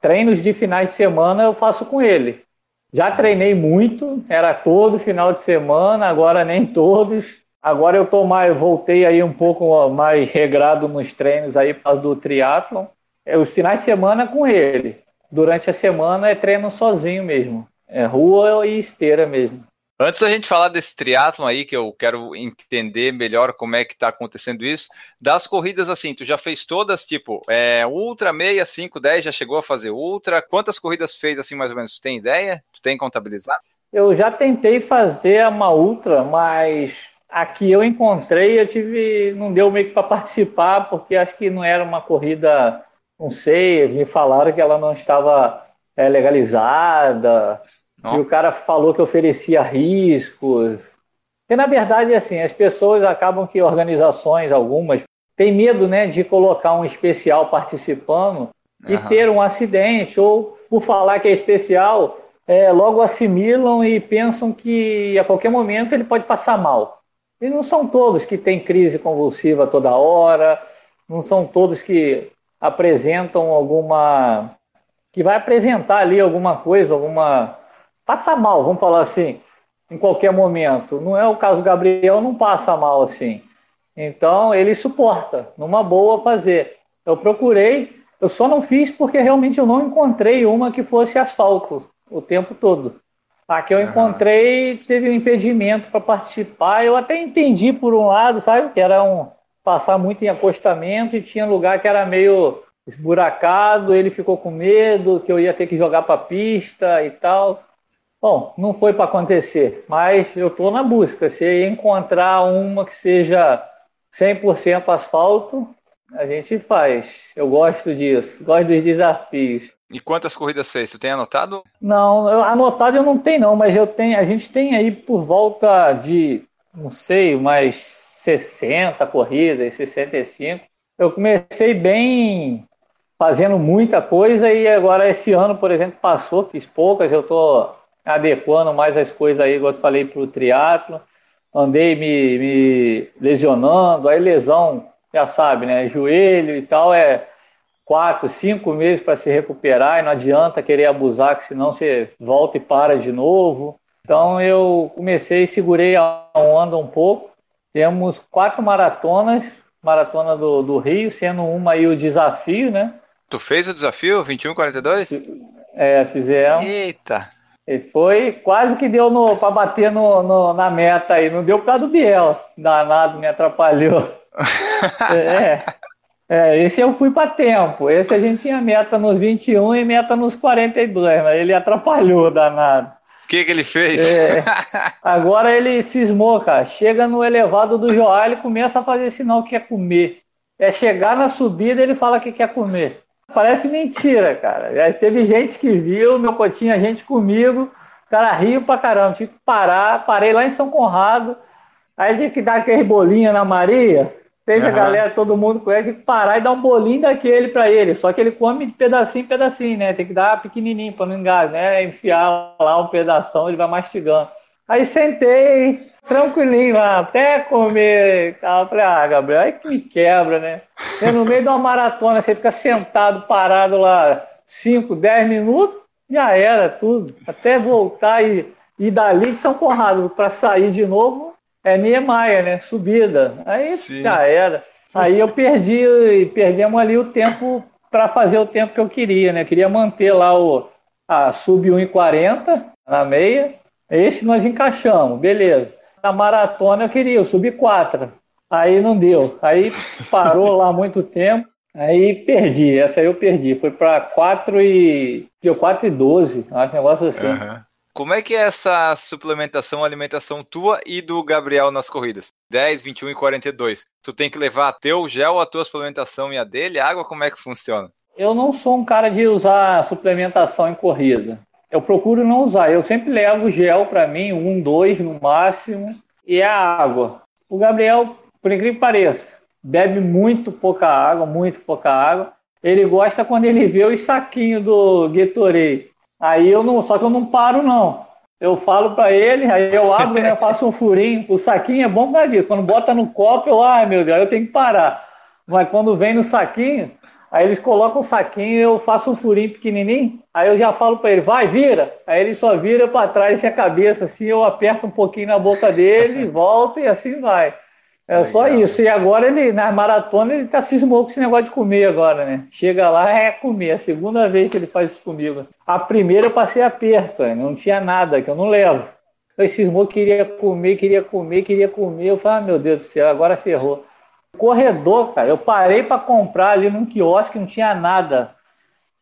Speaker 4: Treinos de finais de semana eu faço com ele. Já treinei muito, era todo final de semana, agora nem todos. Agora eu tô mais, voltei aí um pouco mais regrado nos treinos aí do triatlon. É, os finais de semana com ele. Durante a semana é treino sozinho mesmo. É rua e esteira mesmo.
Speaker 3: Antes da gente falar desse triatlon aí, que eu quero entender melhor como é que tá acontecendo isso, das corridas assim, tu já fez todas, tipo, é, Ultra, meia, 5, 10, já chegou a fazer Ultra? Quantas corridas fez assim, mais ou menos? Tu tem ideia? Tu tem contabilizado?
Speaker 4: Eu já tentei fazer uma Ultra, mas aqui eu encontrei, eu tive, não deu meio que para participar, porque acho que não era uma corrida, não sei, me falaram que ela não estava é, legalizada, e o cara falou que oferecia riscos. E na verdade, assim, as pessoas acabam que organizações, algumas, têm medo né, de colocar um especial participando e ter um acidente, ou por falar que é especial, é, logo assimilam e pensam que a qualquer momento ele pode passar mal. E não são todos que têm crise convulsiva toda hora, não são todos que apresentam alguma. que vai apresentar ali alguma coisa, alguma passa mal, vamos falar assim, em qualquer momento. Não é o caso do Gabriel, não passa mal assim. Então ele suporta, numa boa fazer. Eu procurei, eu só não fiz porque realmente eu não encontrei uma que fosse asfalto o tempo todo. A que eu encontrei teve um impedimento para participar. Eu até entendi por um lado, sabe, que era um passar muito em acostamento e tinha lugar que era meio esburacado. Ele ficou com medo que eu ia ter que jogar para pista e tal. Bom, não foi para acontecer, mas eu estou na busca. Se encontrar uma que seja 100% asfalto, a gente faz. Eu gosto disso, gosto dos desafios.
Speaker 3: E quantas corridas fez? Tu tem anotado?
Speaker 4: Não, eu, anotado eu não tenho não, mas eu tenho, a gente tem aí por volta de, não sei, mais 60 corridas, 65. Eu comecei bem fazendo muita coisa e agora esse ano, por exemplo, passou, fiz poucas, eu estou adequando mais as coisas aí, igual eu falei, para o triatlo. Andei me, me lesionando, aí lesão, já sabe, né? Joelho e tal, é quatro, cinco meses para se recuperar e não adianta querer abusar, que senão você volta e para de novo. Então eu comecei, segurei a onda um pouco. Temos quatro maratonas, maratona do, do Rio, sendo uma aí o desafio, né?
Speaker 3: Tu fez o desafio 2142?
Speaker 4: É, fizemos.
Speaker 3: Eita!
Speaker 4: E foi quase que deu para bater no, no, na meta aí. Não deu por causa do Biel. Danado, me atrapalhou. é, é, esse eu fui para tempo. Esse a gente tinha meta nos 21 e meta nos 42, mas ele atrapalhou, danado.
Speaker 3: O que, que ele fez?
Speaker 4: É, agora ele cismou, cara. Chega no elevado do Joal e começa a fazer sinal que quer comer. É chegar na subida ele fala que quer comer. Parece mentira, cara. Já teve gente que viu, meu cotinha, gente comigo, o cara riu pra caramba. Tive que parar, parei lá em São Conrado, aí tive que dar aquele bolinho na Maria. Teve uhum. a galera, todo mundo com ele, tive que parar e dar um bolinho daquele pra ele. Só que ele come de pedacinho em pedacinho, né? Tem que dar pequenininho pra não engasgar, né? Enfiar lá um pedaço, ele vai mastigando. Aí sentei, tranquilinho lá, até comer. Tava, falei, ah, Gabriel, aí que me quebra, né? E no meio de uma maratona, você fica sentado, parado lá 5, 10 minutos, já era tudo. Até voltar e ir dali de São Conrado para sair de novo, é Niemeyer, né? Subida. Aí Sim. já era. Aí eu perdi, perdemos ali o tempo para fazer o tempo que eu queria, né? Eu queria manter lá o a sub 1,40 na meia. Esse nós encaixamos, beleza na maratona eu queria, eu subi quatro. Aí não deu. Aí parou lá muito tempo. Aí perdi. Essa aí eu perdi. Foi para 4 e. Deu 4 e 12. Acho um negócio assim. Uhum.
Speaker 3: Como é que é essa suplementação, alimentação tua e do Gabriel nas corridas? 10, 21 e 42. Tu tem que levar teu gel, a tua suplementação e a dele? A água, como é que funciona?
Speaker 4: Eu não sou um cara de usar suplementação em corrida. Eu procuro não usar. Eu sempre levo gel para mim, um, dois no máximo, e a água. O Gabriel, por incrível que pareça, bebe muito pouca água, muito pouca água. Ele gosta quando ele vê os saquinhos do Gatorade. Aí eu não, só que eu não paro não. Eu falo para ele, aí eu abro, né, faço um furinho. O saquinho é bom por causa Quando bota no copo, eu, ai meu Deus, eu tenho que parar. Mas quando vem no saquinho, Aí eles colocam um saquinho, eu faço um furinho pequenininho, aí eu já falo para ele, vai, vira. Aí ele só vira para trás e a cabeça assim, eu aperto um pouquinho na boca dele, volta e assim vai. É Legal. só isso. E agora ele, na maratona, ele tá cismou com esse negócio de comer agora, né? Chega lá, é comer. É a segunda vez que ele faz isso comigo. A primeira eu passei aperto, né? não tinha nada, que eu não levo. Ele cismou, queria comer, queria comer, queria comer. Eu falei, ah, meu Deus do céu, agora ferrou. Corredor, cara, eu parei para comprar ali num quiosque, não tinha nada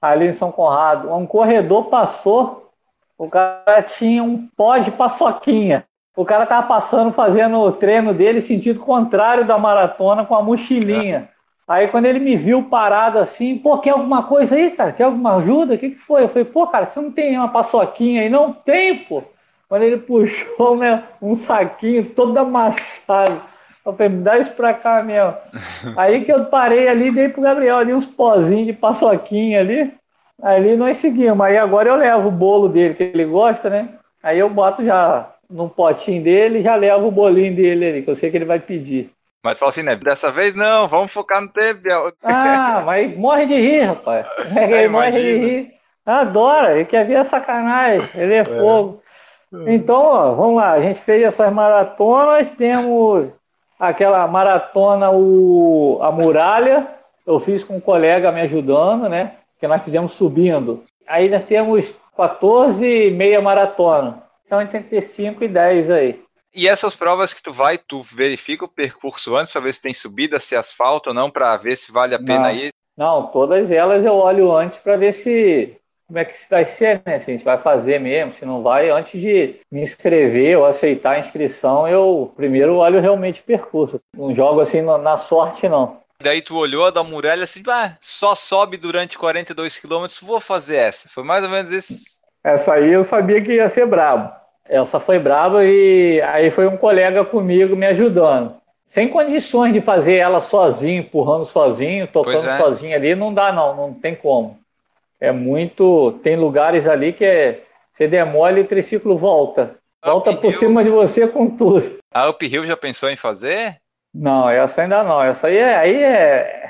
Speaker 4: ali em São Conrado. Um corredor passou, o cara tinha um pó de paçoquinha. O cara tava passando, fazendo o treino dele sentido contrário da maratona com a mochilinha. É. Aí quando ele me viu parado assim, pô, quer alguma coisa aí, cara? Quer alguma ajuda? O que, que foi? Eu falei, pô, cara, você não tem uma paçoquinha aí? Não tem, pô. Quando ele puxou né, um saquinho todo amassado. Eu falei, me dá isso pra cá mesmo. Aí que eu parei ali, dei pro Gabriel ali uns pozinhos de paçoquinha ali. Ali nós seguimos. Aí agora eu levo o bolo dele, que ele gosta, né? Aí eu boto já num potinho dele e já levo o bolinho dele ali, que eu sei que ele vai pedir.
Speaker 3: Mas fala assim, né? Dessa vez não, vamos focar no tempo.
Speaker 4: Ah, mas morre de rir, rapaz. É, ele morre de rir. Adora, ele quer ver a sacanagem, ele é, é. fogo. Então, ó, vamos lá, a gente fez essas maratonas, temos aquela maratona, o, a muralha, eu fiz com um colega me ajudando, né? Que nós fizemos subindo. Aí nós temos 14 meia maratona. Então entre 5 e 10 aí.
Speaker 3: E essas provas que tu vai, tu verifica o percurso antes para ver se tem subida, se é asfalto ou não, para ver se vale a pena
Speaker 4: não,
Speaker 3: ir?
Speaker 4: Não, todas elas eu olho antes para ver se como é que vai ser, né? Se a gente vai fazer mesmo, se não vai, antes de me inscrever ou aceitar a inscrição, eu primeiro olho realmente o percurso. Não jogo assim na sorte, não.
Speaker 3: Daí tu olhou a da muralha assim, ah, só sobe durante 42 quilômetros, vou fazer essa. Foi mais ou menos esse.
Speaker 4: Essa aí eu sabia que ia ser brabo. Essa foi braba e aí foi um colega comigo me ajudando. Sem condições de fazer ela sozinho, empurrando sozinho, tocando é. sozinho ali, não dá não, não tem como é muito. Tem lugares ali que é. Você demole e o triciclo volta. Volta por cima de você com tudo.
Speaker 3: A Up Hill já pensou em fazer?
Speaker 4: Não, essa ainda não. Essa aí é. Aí é...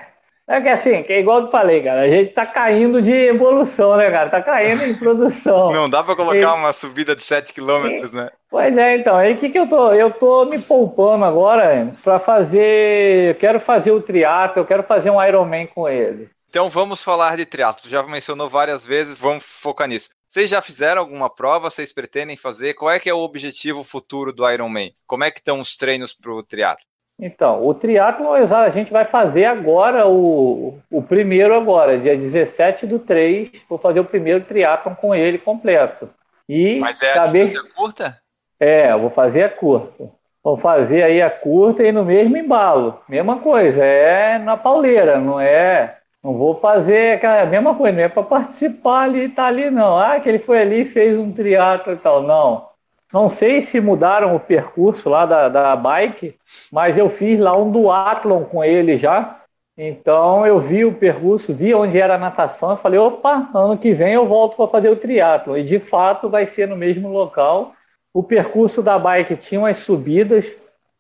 Speaker 4: É que assim, que é igual eu falei, cara, a gente tá caindo de evolução, né, cara? Tá caindo em produção.
Speaker 3: Não dá pra colocar e... uma subida de 7 km, né?
Speaker 4: Pois é, então, aí o que que eu tô? Eu tô me poupando agora para fazer, eu quero fazer o triatlo, eu quero fazer um Ironman com ele.
Speaker 3: Então vamos falar de triatlo. Tu já mencionou várias vezes, vamos focar nisso. Vocês já fizeram alguma prova? Vocês pretendem fazer? Qual é que é o objetivo futuro do Ironman? Como é que estão os treinos para o triatlo?
Speaker 4: Então, o triatlo a gente vai fazer agora o, o primeiro agora, dia 17 do 3, vou fazer o primeiro triatlo com ele completo.
Speaker 3: E Mas é a distância curta?
Speaker 4: É, vou fazer a curta. Vou fazer aí a curta e no mesmo embalo. Mesma coisa, é na pauleira, não é não vou fazer aquela mesma coisa, não é para participar ali e tá ali, não. Ah, que ele foi ali e fez um triatlo e tal. Não. Não sei se mudaram o percurso lá da, da bike, mas eu fiz lá um duatlon com ele já. Então eu vi o percurso, vi onde era a natação, eu falei, opa, ano que vem eu volto para fazer o triatlo. E de fato vai ser no mesmo local. O percurso da bike tinha umas subidas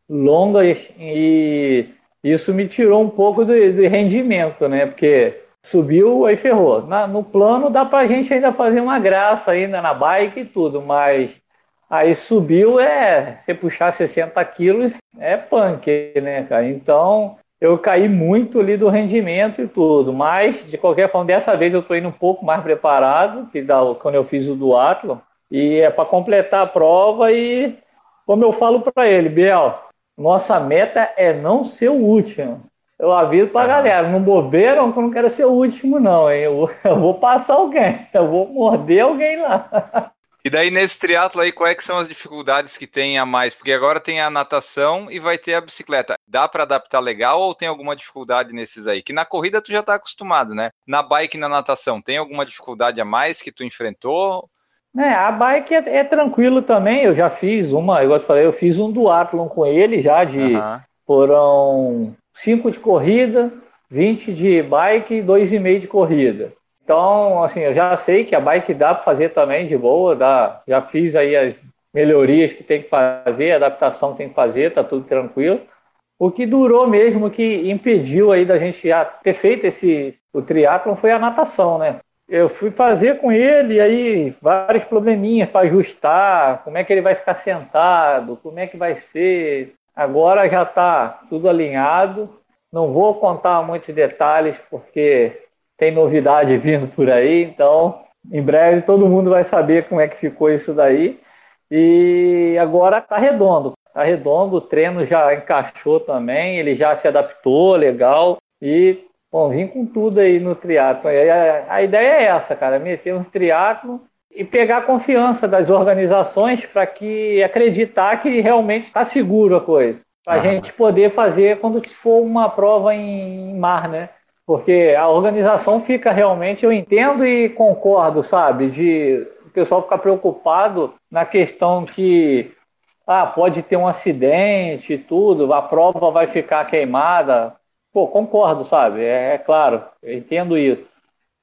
Speaker 4: longas e isso me tirou um pouco de, de rendimento, né? Porque subiu, aí ferrou. Na, no plano dá pra gente ainda fazer uma graça ainda na bike e tudo, mas aí subiu é você puxar 60 quilos é punk, né, cara? Então eu caí muito ali do rendimento e tudo, mas de qualquer forma, dessa vez eu tô indo um pouco mais preparado que da, quando eu fiz o duatlo e é para completar a prova e como eu falo para ele, Biel, nossa meta é não ser o último. Eu aviso pra uhum. galera, não bobeiram que eu não quero ser o último, não. Hein? Eu, eu vou passar alguém, eu vou morder alguém lá.
Speaker 3: E daí nesse triatlo aí, quais é são as dificuldades que tem a mais? Porque agora tem a natação e vai ter a bicicleta. Dá para adaptar legal ou tem alguma dificuldade nesses aí? Que na corrida tu já tá acostumado, né? Na bike e na natação, tem alguma dificuldade a mais que tu enfrentou?
Speaker 4: É, a bike é, é, tranquilo também. Eu já fiz uma, igual eu te falei, eu fiz um duatlon com ele já de uhum. foram 5 de corrida, 20 de bike e 2,5 de corrida. Então, assim, eu já sei que a bike dá para fazer também de boa, dá, já fiz aí as melhorias que tem que fazer, a adaptação que tem que fazer, tá tudo tranquilo. O que durou mesmo, o que impediu aí da gente já ter feito esse o triatlon foi a natação, né? Eu fui fazer com ele aí vários probleminhas para ajustar, como é que ele vai ficar sentado, como é que vai ser. Agora já está tudo alinhado. Não vou contar muitos detalhes porque tem novidade vindo por aí, então em breve todo mundo vai saber como é que ficou isso daí. E agora está redondo. Está redondo, o treino já encaixou também, ele já se adaptou legal. E, bom, vim com tudo aí no triatlo. A, a ideia é essa, cara, meter um triatlo e pegar a confiança das organizações para que acreditar que realmente está seguro a coisa. Para a gente poder fazer quando for uma prova em mar, né? Porque a organização fica realmente, eu entendo e concordo, sabe, de o pessoal ficar preocupado na questão que ah, pode ter um acidente e tudo, a prova vai ficar queimada. Pô, concordo, sabe? É, é claro, eu entendo isso.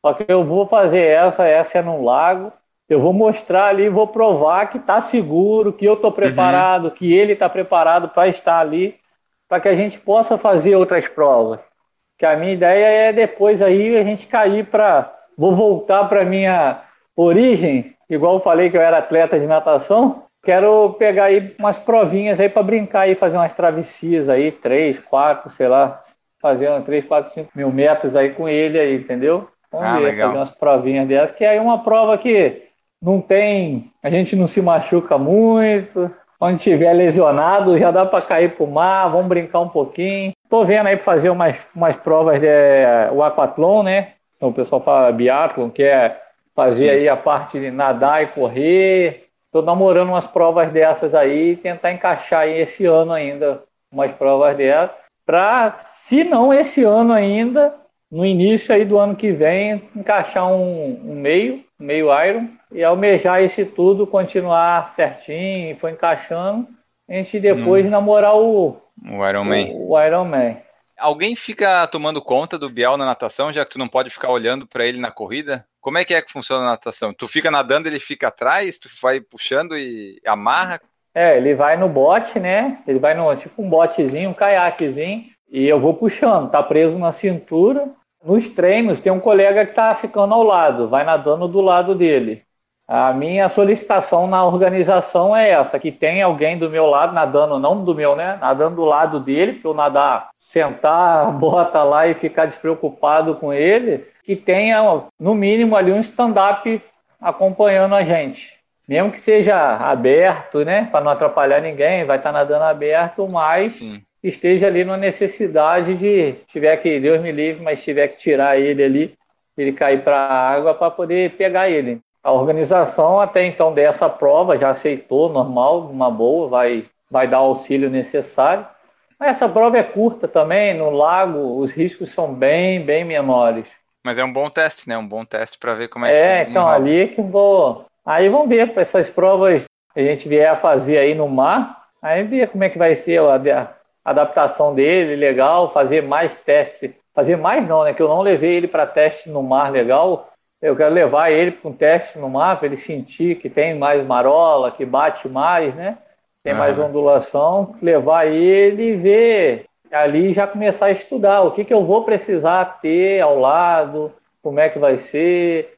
Speaker 4: Só que eu vou fazer essa, essa é no lago, eu vou mostrar ali, vou provar que está seguro, que eu estou uhum. preparado, uhum. que ele está preparado para estar ali, para que a gente possa fazer outras provas. Que a minha ideia é depois aí a gente cair para. Vou voltar para minha origem, igual eu falei que eu era atleta de natação. Quero pegar aí umas provinhas aí para brincar aí, fazer umas travessias aí, três, quatro, sei lá, fazer três, quatro, cinco mil metros aí com ele aí, entendeu? Vamos ah, ver, legal. fazer umas provinhas dessas, que aí é uma prova que não tem, a gente não se machuca muito, onde tiver lesionado já dá para cair pro mar, vamos brincar um pouquinho. Tô vendo aí para fazer umas, umas provas de o aquatlon, né? Então, o pessoal fala biathlon, que é fazer aí a parte de nadar e correr. Tô namorando umas provas dessas aí tentar encaixar aí esse ano ainda umas provas dessas. Para, se não esse ano ainda, no início aí do ano que vem, encaixar um, um meio, meio Iron, e almejar esse tudo, continuar certinho, e foi encaixando, a gente depois hum. namorar o,
Speaker 3: o Iron Man.
Speaker 4: O, o Iron Man.
Speaker 3: Alguém fica tomando conta do Bial na natação, já que tu não pode ficar olhando para ele na corrida? Como é que é que funciona a natação? Tu fica nadando, ele fica atrás, tu vai puxando e amarra?
Speaker 4: É, ele vai no bote, né? Ele vai no tipo um botezinho, um caiaquezinho, e eu vou puxando, tá preso na cintura. Nos treinos tem um colega que tá ficando ao lado, vai nadando do lado dele. A minha solicitação na organização é essa, que tem alguém do meu lado nadando, não do meu, né? Nadando do lado dele, para eu nadar, sentar, bota lá e ficar despreocupado com ele, que tenha, no mínimo, ali um stand-up acompanhando a gente. Mesmo que seja aberto, né? Para não atrapalhar ninguém, vai estar tá nadando aberto, mas Sim. esteja ali na necessidade de, tiver que, Deus me livre, mas tiver que tirar ele ali, ele cair para a água para poder pegar ele. A organização até então dessa prova já aceitou, normal, uma boa, vai, vai dar o auxílio necessário. Mas essa prova é curta também, no lago os riscos são bem, bem menores.
Speaker 3: Mas é um bom teste, né? Um bom teste para ver como é,
Speaker 4: é
Speaker 3: que
Speaker 4: É, então ali que vou. Aí vamos ver essas provas que a gente vier a fazer aí no mar, aí ver como é que vai ser a adaptação dele, legal, fazer mais testes. Fazer mais não, né? Que eu não levei ele para teste no mar legal eu quero levar ele para um teste no mar, para ele sentir que tem mais marola, que bate mais, né? Tem uhum. mais ondulação. Levar ele e ver ali já começar a estudar o que, que eu vou precisar ter ao lado, como é que vai ser,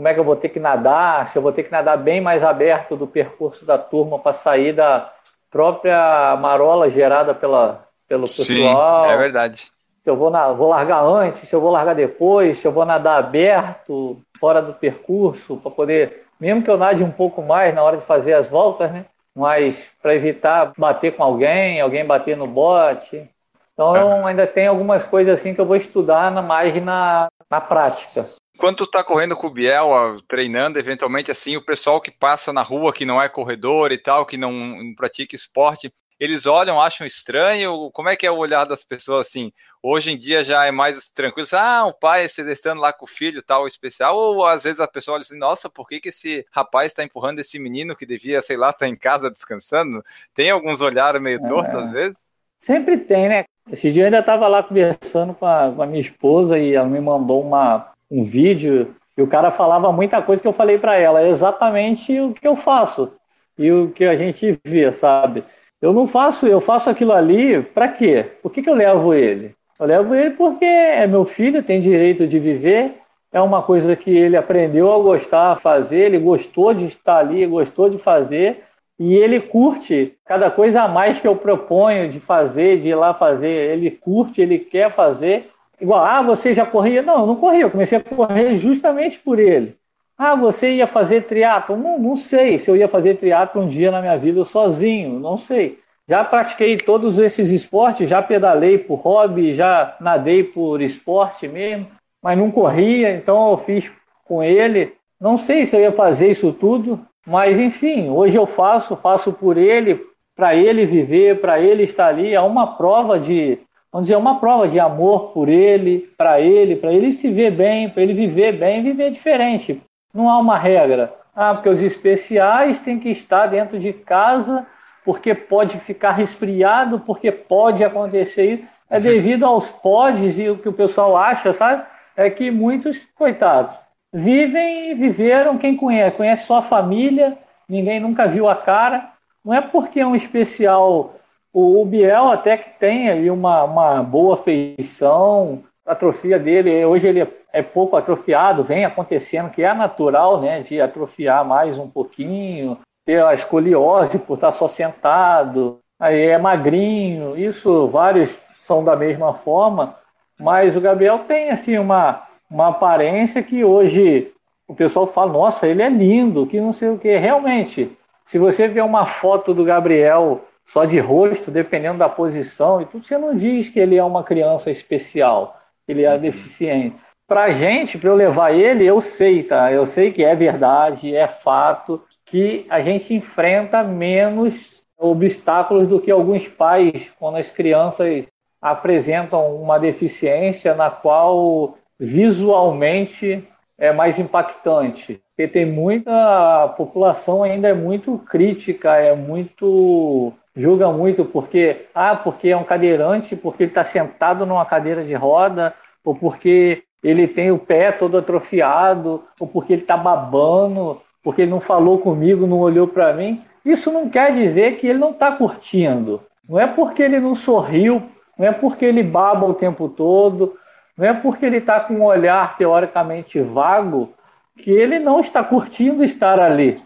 Speaker 4: como é que eu vou ter que nadar, se eu vou ter que nadar bem mais aberto do percurso da turma para sair da própria marola gerada pela, pelo pessoal.
Speaker 3: Sim, é verdade.
Speaker 4: Se eu vou, na, vou largar antes, se eu vou largar depois, se eu vou nadar aberto, fora do percurso, para poder, mesmo que eu nade um pouco mais na hora de fazer as voltas, né? Mas para evitar bater com alguém, alguém bater no bote. Então eu ainda tem algumas coisas assim que eu vou estudar mais na, na prática.
Speaker 3: Quando tu tá correndo com o Biel, treinando, eventualmente assim, o pessoal que passa na rua, que não é corredor e tal, que não pratica esporte, eles olham, acham estranho? Como é que é o olhar das pessoas assim? Hoje em dia já é mais tranquilo, ah, o pai se descendo lá com o filho, tal, especial, ou às vezes a pessoa olha assim, nossa, por que, que esse rapaz está empurrando esse menino que devia, sei lá, estar tá em casa descansando? Tem alguns olhares meio tortos é. às vezes?
Speaker 4: Sempre tem, né? Esse dia eu ainda estava lá conversando com a, com a, minha esposa e ela me mandou uma, um vídeo e o cara falava muita coisa que eu falei para ela, é exatamente o que eu faço e o que a gente vê, sabe? Eu não faço, eu faço aquilo ali para quê? Por que, que eu levo ele? Eu levo ele porque é meu filho, tem direito de viver, é uma coisa que ele aprendeu a gostar, a fazer, ele gostou de estar ali, gostou de fazer, e ele curte cada coisa a mais que eu proponho de fazer, de ir lá fazer. Ele curte, ele quer fazer. Igual, ah, você já corria? Não, não corria, eu comecei a correr justamente por ele. Ah, você ia fazer triatlo? Não, não sei se eu ia fazer triatlo um dia na minha vida sozinho, não sei. Já pratiquei todos esses esportes, já pedalei por hobby, já nadei por esporte mesmo, mas não corria, então eu fiz com ele. Não sei se eu ia fazer isso tudo, mas enfim, hoje eu faço, faço por ele, para ele viver, para ele estar ali. É uma prova de, vamos dizer, uma prova de amor por ele, para ele, para ele se ver bem, para ele viver bem, viver diferente. Não há uma regra. Ah, porque os especiais têm que estar dentro de casa, porque pode ficar resfriado, porque pode acontecer isso. É devido aos podes e o que o pessoal acha, sabe? É que muitos, coitados, vivem e viveram, quem conhece, conhece só a família, ninguém nunca viu a cara. Não é porque é um especial. O, o Biel até que tem ali uma, uma boa feição, a atrofia dele, hoje ele é é pouco atrofiado, vem acontecendo, que é natural, né, de atrofiar mais um pouquinho, ter a escoliose por estar só sentado, aí é magrinho, isso vários são da mesma forma, mas o Gabriel tem assim uma, uma aparência que hoje o pessoal fala, nossa, ele é lindo, que não sei o que. Realmente, se você vê uma foto do Gabriel só de rosto, dependendo da posição e tudo, você não diz que ele é uma criança especial, que ele é deficiente. Pra gente, para eu levar ele, eu sei, tá? Eu sei que é verdade, é fato que a gente enfrenta menos obstáculos do que alguns pais quando as crianças apresentam uma deficiência na qual visualmente é mais impactante. Porque tem muita a população ainda é muito crítica, é muito julga muito porque ah, porque é um cadeirante, porque ele está sentado numa cadeira de roda, ou porque ele tem o pé todo atrofiado, ou porque ele está babando, porque ele não falou comigo, não olhou para mim. Isso não quer dizer que ele não está curtindo. Não é porque ele não sorriu, não é porque ele baba o tempo todo, não é porque ele está com um olhar teoricamente vago que ele não está curtindo estar ali.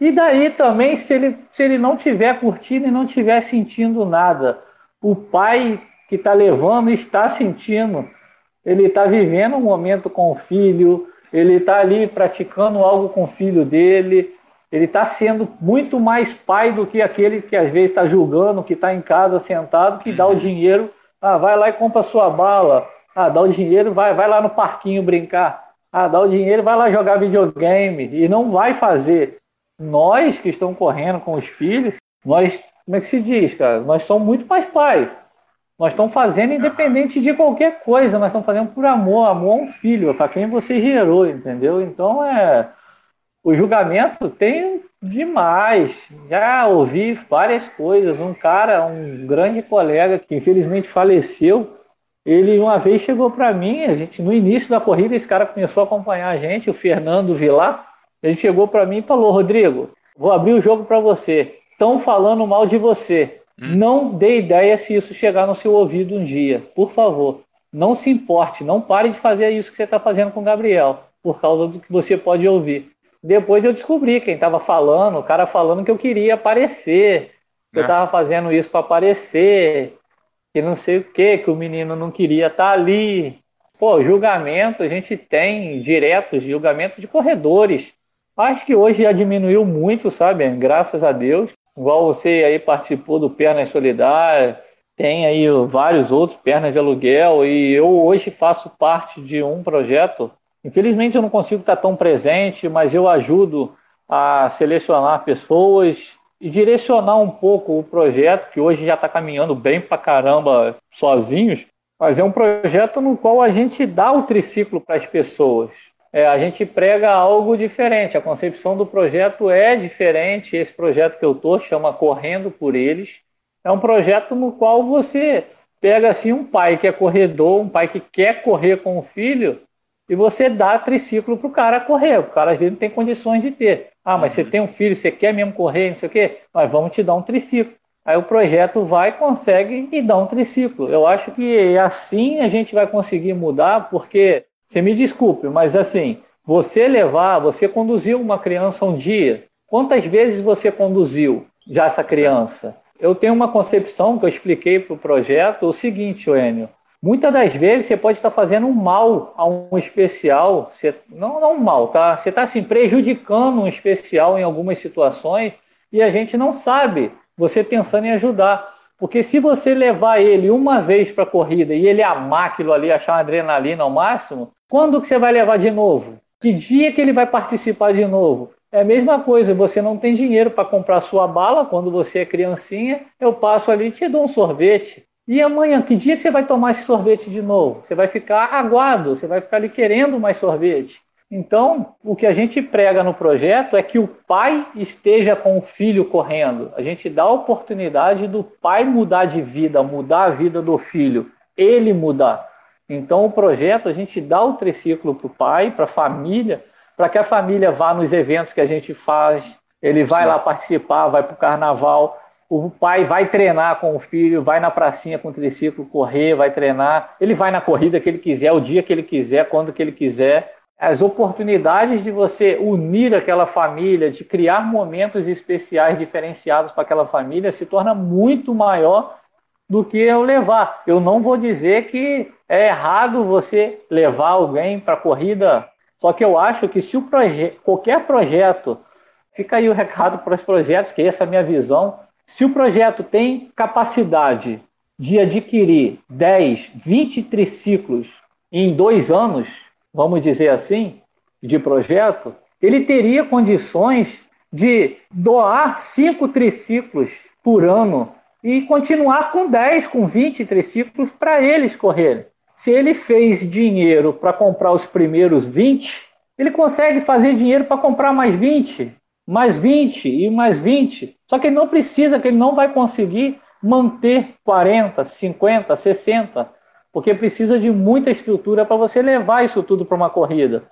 Speaker 4: E daí também, se ele, se ele não estiver curtindo e não estiver sentindo nada, o pai que está levando está sentindo ele está vivendo um momento com o filho, ele está ali praticando algo com o filho dele, ele está sendo muito mais pai do que aquele que às vezes está julgando, que está em casa sentado, que dá o uhum. dinheiro, ah, vai lá e compra sua bala, ah, dá o dinheiro, vai, vai lá no parquinho brincar, ah, dá o dinheiro, vai lá jogar videogame, e não vai fazer. Nós que estamos correndo com os filhos, nós, como é que se diz, cara? Nós somos muito mais pais. Nós estamos fazendo independente de qualquer coisa, nós estamos fazendo por amor, amor a um filho, para quem você gerou, entendeu? Então é. O julgamento tem demais. Já ouvi várias coisas. Um cara, um grande colega que infelizmente faleceu, ele uma vez chegou para mim, a gente no início da corrida, esse cara começou a acompanhar a gente, o Fernando Vilar. Ele chegou para mim e falou: Rodrigo, vou abrir o jogo para você. Estão falando mal de você. Hum. Não dê ideia se isso chegar no seu ouvido um dia. Por favor, não se importe, não pare de fazer isso que você está fazendo com o Gabriel, por causa do que você pode ouvir. Depois eu descobri quem estava falando, o cara falando que eu queria aparecer, que é. eu estava fazendo isso para aparecer, que não sei o que, que o menino não queria estar tá ali. Pô, julgamento, a gente tem diretos, julgamento de corredores. Acho que hoje já diminuiu muito, sabe? Graças a Deus igual você aí participou do Pernas Solidárias, tem aí vários outros, Pernas de Aluguel, e eu hoje faço parte de um projeto. Infelizmente eu não consigo estar tão presente, mas eu ajudo a selecionar pessoas e direcionar um pouco o projeto, que hoje já está caminhando bem pra caramba sozinhos, mas é um projeto no qual a gente dá o triciclo para as pessoas é, a gente prega algo diferente. A concepção do projeto é diferente. Esse projeto que eu estou chama Correndo por Eles. É um projeto no qual você pega assim um pai que é corredor, um pai que quer correr com o filho, e você dá triciclo para o cara correr. O cara às vezes não tem condições de ter. Ah, mas uhum. você tem um filho, você quer mesmo correr, não sei o quê, mas vamos te dar um triciclo. Aí o projeto vai, consegue e dá um triciclo. Eu acho que assim a gente vai conseguir mudar, porque, você me desculpe, mas assim, você levar, você conduziu uma criança um dia, quantas vezes você conduziu já essa criança? Eu tenho uma concepção que eu expliquei para o projeto, o seguinte, Enio, Muitas das vezes você pode estar fazendo um mal a um especial, você, não, não um mal, tá? Você está assim, prejudicando um especial em algumas situações e a gente não sabe, você pensando em ajudar. Porque se você levar ele uma vez para a corrida e ele amar aquilo ali, achar uma adrenalina ao máximo, quando que você vai levar de novo? Que dia que ele vai participar de novo? É a mesma coisa, você não tem dinheiro para comprar sua bala quando você é criancinha, eu passo ali e te dou um sorvete. E amanhã, que dia que você vai tomar esse sorvete de novo? Você vai ficar aguado, você vai ficar ali querendo mais sorvete. Então, o que a gente prega no projeto é que o pai esteja com o filho correndo. A gente dá a oportunidade do pai mudar de vida, mudar a vida do filho, ele mudar. Então, o projeto, a gente dá o triciclo para o pai, para a família, para que a família vá nos eventos que a gente faz, ele vai lá participar, vai para o carnaval o pai vai treinar com o filho, vai na pracinha com o triciclo correr, vai treinar, ele vai na corrida que ele quiser, o dia que ele quiser, quando que ele quiser. As oportunidades de você unir aquela família, de criar momentos especiais diferenciados para aquela família, se torna muito maior do que eu levar. Eu não vou dizer que é errado você levar alguém para a corrida, só que eu acho que se o proje qualquer projeto, fica aí o recado para os projetos, que essa é a minha visão, se o projeto tem capacidade de adquirir 10, 20 triciclos em dois anos, vamos dizer assim, de projeto, ele teria condições de doar cinco triciclos por ano e continuar com 10, com 20 triciclos para eles correrem. Se ele fez dinheiro para comprar os primeiros 20, ele consegue fazer dinheiro para comprar mais 20 mais 20 e mais 20. Só que ele não precisa, que ele não vai conseguir manter 40, 50, 60, porque precisa de muita estrutura para você levar isso tudo para uma corrida.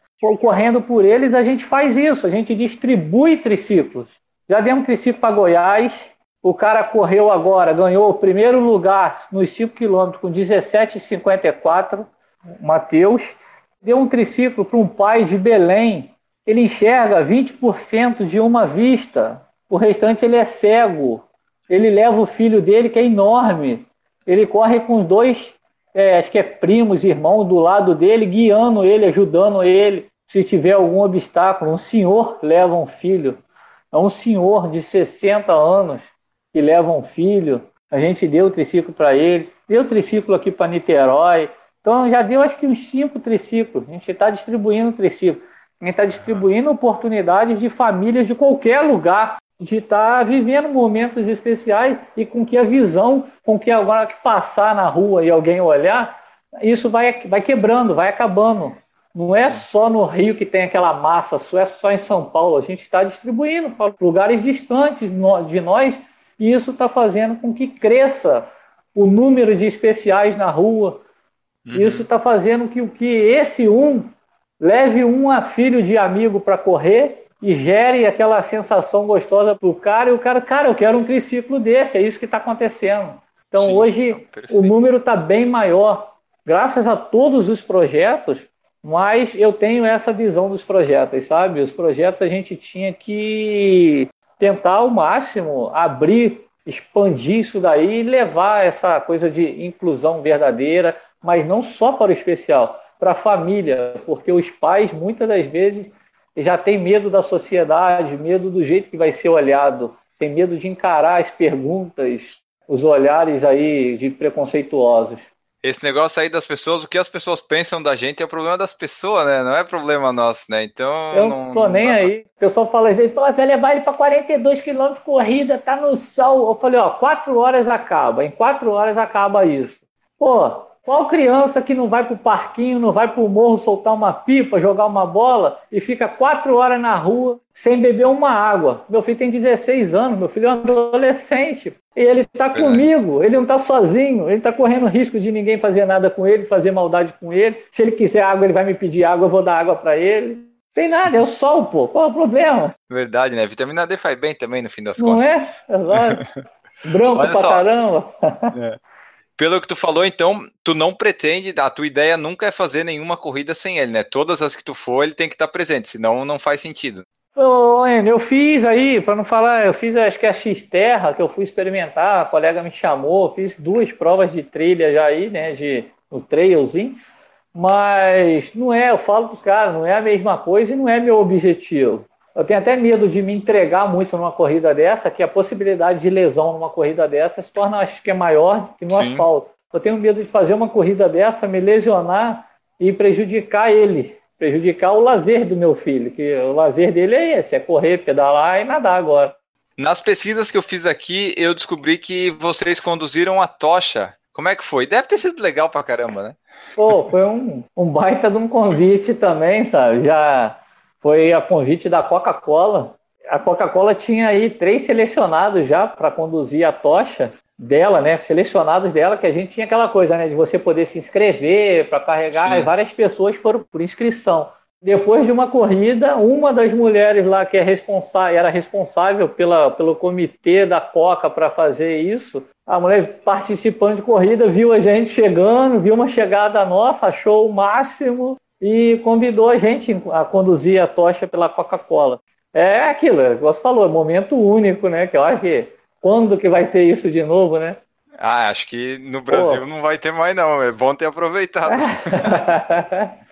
Speaker 4: Correndo por eles, a gente faz isso, a gente distribui triciclos. Já demos triciclo para Goiás, o cara correu agora, ganhou o primeiro lugar nos 5 quilômetros com 17,54, Matheus. Deu um triciclo para um pai de Belém, ele enxerga 20% de uma vista, o restante ele é cego. Ele leva o filho dele, que é enorme. Ele corre com dois, é, acho que é primos, irmãos do lado dele, guiando ele, ajudando ele. Se tiver algum obstáculo, um senhor leva um filho. É um senhor de 60 anos que leva um filho. A gente deu o triciclo para ele, deu o triciclo aqui para Niterói. Então já deu acho que uns cinco triciclos. A gente está distribuindo triciclo gente está distribuindo oportunidades de famílias de qualquer lugar de estar tá vivendo momentos especiais e com que a visão, com que agora que passar na rua e alguém olhar, isso vai, vai quebrando, vai acabando. Não é só no Rio que tem aquela massa, só é só em São Paulo. A gente está distribuindo para lugares distantes de nós e isso está fazendo com que cresça o número de especiais na rua. Uhum. Isso está fazendo que, que esse um Leve um a filho de amigo para correr e gere aquela sensação gostosa para o cara. E o cara, cara, eu quero um triciclo desse. É isso que está acontecendo. Então Sim, hoje o número está bem maior, graças a todos os projetos. Mas eu tenho essa visão dos projetos, sabe? Os projetos a gente tinha que tentar ao máximo abrir, expandir isso daí e levar essa coisa de inclusão verdadeira, mas não só para o especial, para a família, porque os pais muitas das vezes já têm medo da sociedade, medo do jeito que vai ser olhado, tem medo de encarar as perguntas, os olhares aí de preconceituosos.
Speaker 3: Esse negócio aí das pessoas, o que as pessoas pensam da gente é o problema das pessoas, né? Não é problema nosso, né? Então.
Speaker 4: Eu não tô nem não aí. O pessoal fala às vezes, vai levar ele para 42 quilômetros de corrida, tá no sol. Eu falei, ó, quatro horas acaba. Em quatro horas acaba isso. Pô, qual criança que não vai para o parquinho, não vai para o morro soltar uma pipa, jogar uma bola e fica quatro horas na rua sem beber uma água? Meu filho tem 16 anos, meu filho é um adolescente. E ele está comigo, ele não está sozinho, ele está correndo risco de ninguém fazer nada com ele, fazer maldade com ele. Se ele quiser água, ele vai me pedir água, eu vou dar água para ele. Tem nada, é o sol, pô. Qual é o problema?
Speaker 3: Verdade, né? Vitamina D faz bem também, no fim das
Speaker 4: não
Speaker 3: contas.
Speaker 4: Não é? Branco
Speaker 3: Olha
Speaker 4: pra
Speaker 3: só.
Speaker 4: caramba.
Speaker 3: É. Pelo que tu falou, então, tu não pretende, a tua ideia nunca é fazer nenhuma corrida sem ele, né? Todas as que tu for, ele tem que estar presente, senão não faz sentido.
Speaker 4: Ô, eu fiz aí, para não falar, eu fiz acho que a X-Terra, que eu fui experimentar, a colega me chamou, fiz duas provas de trilha já aí, né, de no trailzinho, mas não é, eu falo para os caras, não é a mesma coisa e não é meu objetivo. Eu tenho até medo de me entregar muito numa corrida dessa, que a possibilidade de lesão numa corrida dessa se torna, acho que é maior que no
Speaker 3: Sim.
Speaker 4: asfalto. Eu tenho medo de fazer uma corrida dessa, me lesionar e prejudicar ele, prejudicar o lazer do meu filho, que o lazer dele é esse, é correr, pedalar e nadar agora.
Speaker 3: Nas pesquisas que eu fiz aqui, eu descobri que vocês conduziram a tocha. Como é que foi? Deve ter sido legal pra caramba, né?
Speaker 4: Pô, foi um, um baita de um convite também, sabe? Já foi a convite da Coca-Cola. A Coca-Cola tinha aí três selecionados já para conduzir a tocha dela, né? Selecionados dela, que a gente tinha aquela coisa, né? De você poder se inscrever para carregar, várias pessoas foram por inscrição. Depois de uma corrida, uma das mulheres lá que é responsável, era responsável pela, pelo comitê da Coca para fazer isso, a mulher participando de corrida viu a gente chegando, viu uma chegada nossa, achou o máximo e convidou a gente a conduzir a tocha pela Coca-Cola. É aquilo, é, você falou, é momento único, né? Que eu acho que quando que vai ter isso de novo, né?
Speaker 3: Ah, acho que no Brasil
Speaker 4: Pô.
Speaker 3: não vai ter mais, não. É bom ter aproveitado.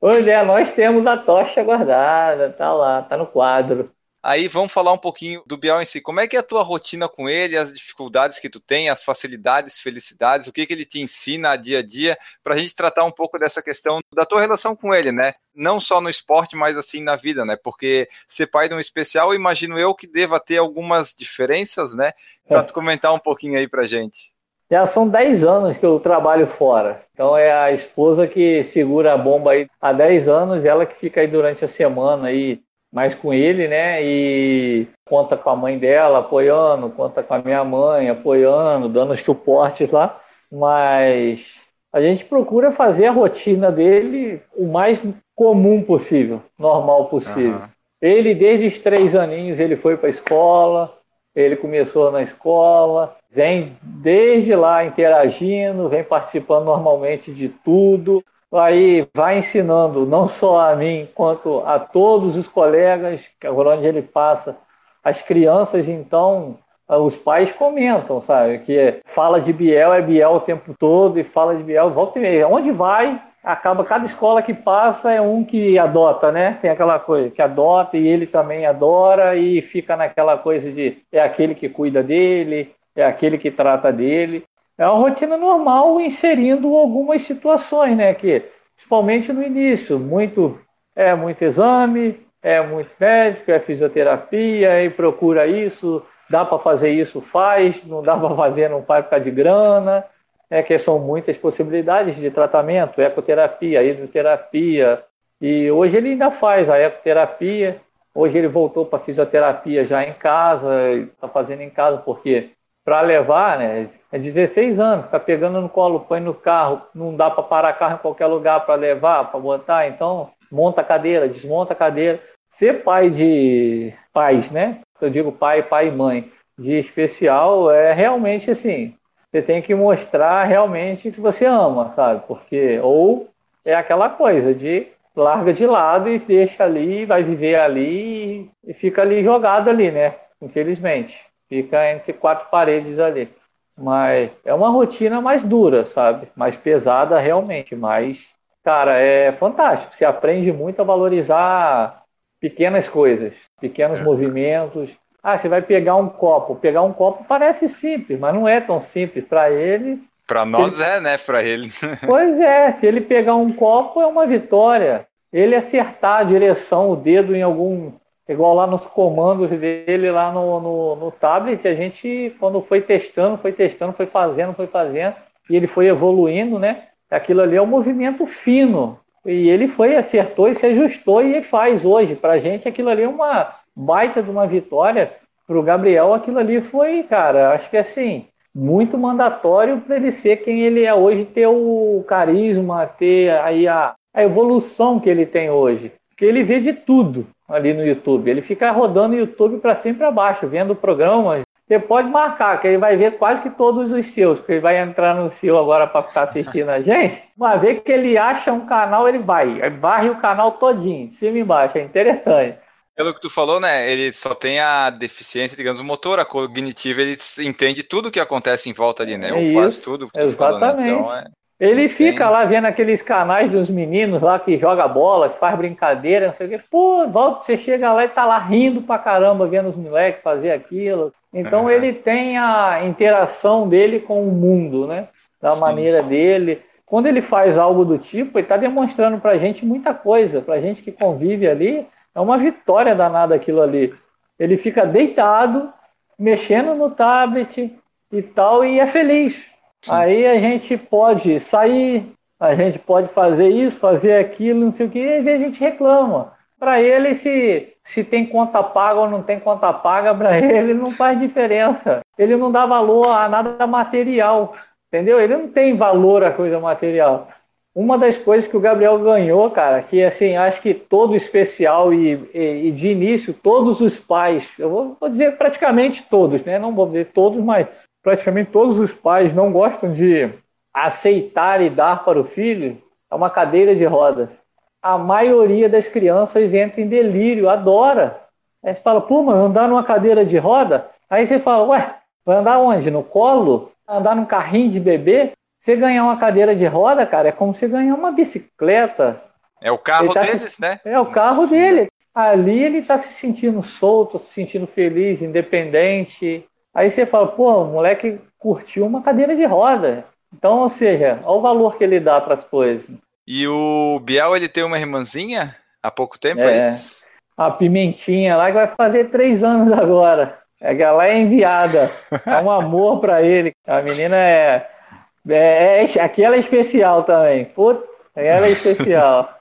Speaker 4: Pois é, nós temos a tocha guardada, tá lá, tá no quadro.
Speaker 3: Aí vamos falar um pouquinho do Biel em si. Como é que é a tua rotina com ele, as dificuldades que tu tem, as facilidades, felicidades, o que, que ele te ensina dia a dia, para a gente tratar um pouco dessa questão da tua relação com ele, né? Não só no esporte, mas assim na vida, né? Porque ser pai de um especial, imagino eu que deva ter algumas diferenças, né? Para tu comentar um pouquinho aí pra gente.
Speaker 4: Já são 10 anos que eu trabalho fora. Então é a esposa que segura a bomba aí há 10 anos, ela que fica aí durante a semana aí mais com ele, né? E conta com a mãe dela apoiando, conta com a minha mãe apoiando, dando suportes lá. Mas a gente procura fazer a rotina dele o mais comum possível, normal possível.
Speaker 3: Aham.
Speaker 4: Ele, desde os três aninhos, ele foi para a escola, ele começou na escola, vem desde lá interagindo, vem participando normalmente de tudo. Aí vai ensinando não só a mim, quanto a todos os colegas, que é por onde ele passa, as crianças, então, os pais comentam, sabe? Que fala de Biel, é Biel o tempo todo, e fala de Biel, volta e meia. Onde vai, acaba cada escola que passa é um que adota, né? Tem aquela coisa que adota e ele também adora e fica naquela coisa de é aquele que cuida dele, é aquele que trata dele. É uma rotina normal inserindo algumas situações, né? Que principalmente no início, muito é muito exame, é muito médico, é fisioterapia, e procura isso, dá para fazer isso, faz, não dá para fazer, não faz por causa de grana é que são muitas possibilidades de tratamento, ecoterapia, hidroterapia, e hoje ele ainda faz a ecoterapia, hoje ele voltou para fisioterapia já em casa, está fazendo em casa, porque para levar, né, é 16 anos, ficar pegando no colo, põe no carro, não dá para parar carro em qualquer lugar para levar, para botar, então monta a cadeira, desmonta a cadeira. Ser pai de pais, né, eu digo pai, pai e mãe, de especial, é realmente assim, você tem que mostrar realmente que você ama, sabe? Porque ou é aquela coisa de larga de lado e deixa ali, vai viver ali e fica ali jogado ali, né? Infelizmente, fica entre quatro paredes ali. Mas é uma rotina mais dura, sabe? Mais pesada realmente, mas cara, é fantástico. Você aprende muito a valorizar pequenas coisas, pequenos
Speaker 3: É.
Speaker 4: movimentos. Ah, você vai pegar um copo. Pegar um copo parece simples, mas não é tão simples para ele.
Speaker 3: Para nós é, né? Para ele.
Speaker 4: Pois é, se ele pegar um copo é uma vitória. Ele acertar a direção, o dedo em algum. Igual lá nos comandos dele, lá no, no, no tablet, a gente, quando foi testando, foi testando, foi fazendo, foi fazendo, e ele foi evoluindo, né? Aquilo ali é um movimento fino. E ele foi, acertou e se ajustou e faz hoje. Pra gente, aquilo ali é uma baita de uma vitória. Pro Gabriel, aquilo ali foi, cara, acho que assim, muito mandatório para ele ser quem ele é hoje, ter o carisma, ter aí a, a evolução que ele tem hoje. Porque ele vê de tudo ali no YouTube. Ele fica rodando o YouTube para sempre abaixo, vendo programas. Você pode marcar, que ele vai ver quase que todos os seus, porque ele vai entrar no seu agora para ficar assistindo a gente. Uma vez que ele acha um canal, ele vai. Varre o canal todinho, cima e embaixo. É interessante.
Speaker 3: Pelo que tu falou, né? Ele só tem a deficiência, digamos, motor, a cognitiva, ele entende tudo o que acontece em volta ali, né?
Speaker 4: É
Speaker 3: Ou quase tudo que tu
Speaker 4: exatamente.
Speaker 3: falou, né? Então, é...
Speaker 4: Ele fica lá vendo aqueles canais dos meninos lá que joga bola, que faz brincadeira, não sei o quê. Pô, volta, você chega lá e tá lá rindo pra caramba, vendo os moleques fazer aquilo. Então
Speaker 3: Uhum.
Speaker 4: ele tem a interação dele com o mundo, né? Da
Speaker 3: Sim.
Speaker 4: maneira dele. Quando ele faz algo do tipo, ele tá demonstrando pra gente muita coisa. Pra gente que convive ali, é uma vitória danada aquilo ali. Ele fica deitado, mexendo no tablet e tal, e é feliz.
Speaker 3: Sim.
Speaker 4: Aí a gente pode sair, a gente pode fazer isso, fazer aquilo, não sei o que, e a gente reclama. Para ele, se, se tem conta paga ou não tem conta paga, para ele não faz diferença. Ele não dá valor a nada material, entendeu? Ele não tem valor a coisa material. Uma das coisas que o Gabriel ganhou, cara, que assim, acho que todo especial e, e, e de início, todos os pais, eu vou, vou dizer praticamente todos, né? Não vou dizer todos, mas praticamente todos os pais não gostam de aceitar e dar para o filho é uma cadeira de rodas. A maioria das crianças entra em delírio, adora. Aí você fala, pô, mas andar numa cadeira de roda? Aí você fala, ué, vai andar onde? No colo? Andar num carrinho de bebê? Você ganhar uma cadeira de roda, cara, é como você ganhar uma bicicleta.
Speaker 3: É o carro
Speaker 4: tá
Speaker 3: deles, né?
Speaker 4: É o carro dele. Ali ele está se sentindo solto, se sentindo feliz, independente. Aí você fala, pô, o moleque curtiu uma cadeira de roda. Então, ou seja, olha o valor que ele dá para as coisas.
Speaker 3: E o Biel, ele tem uma irmãzinha há pouco tempo,
Speaker 4: É.
Speaker 3: é isso?
Speaker 4: A Pimentinha lá que vai fazer três anos agora. É ela é enviada. É um amor para ele. A menina é, é, é. Aqui ela é especial também. Putz, ela é especial.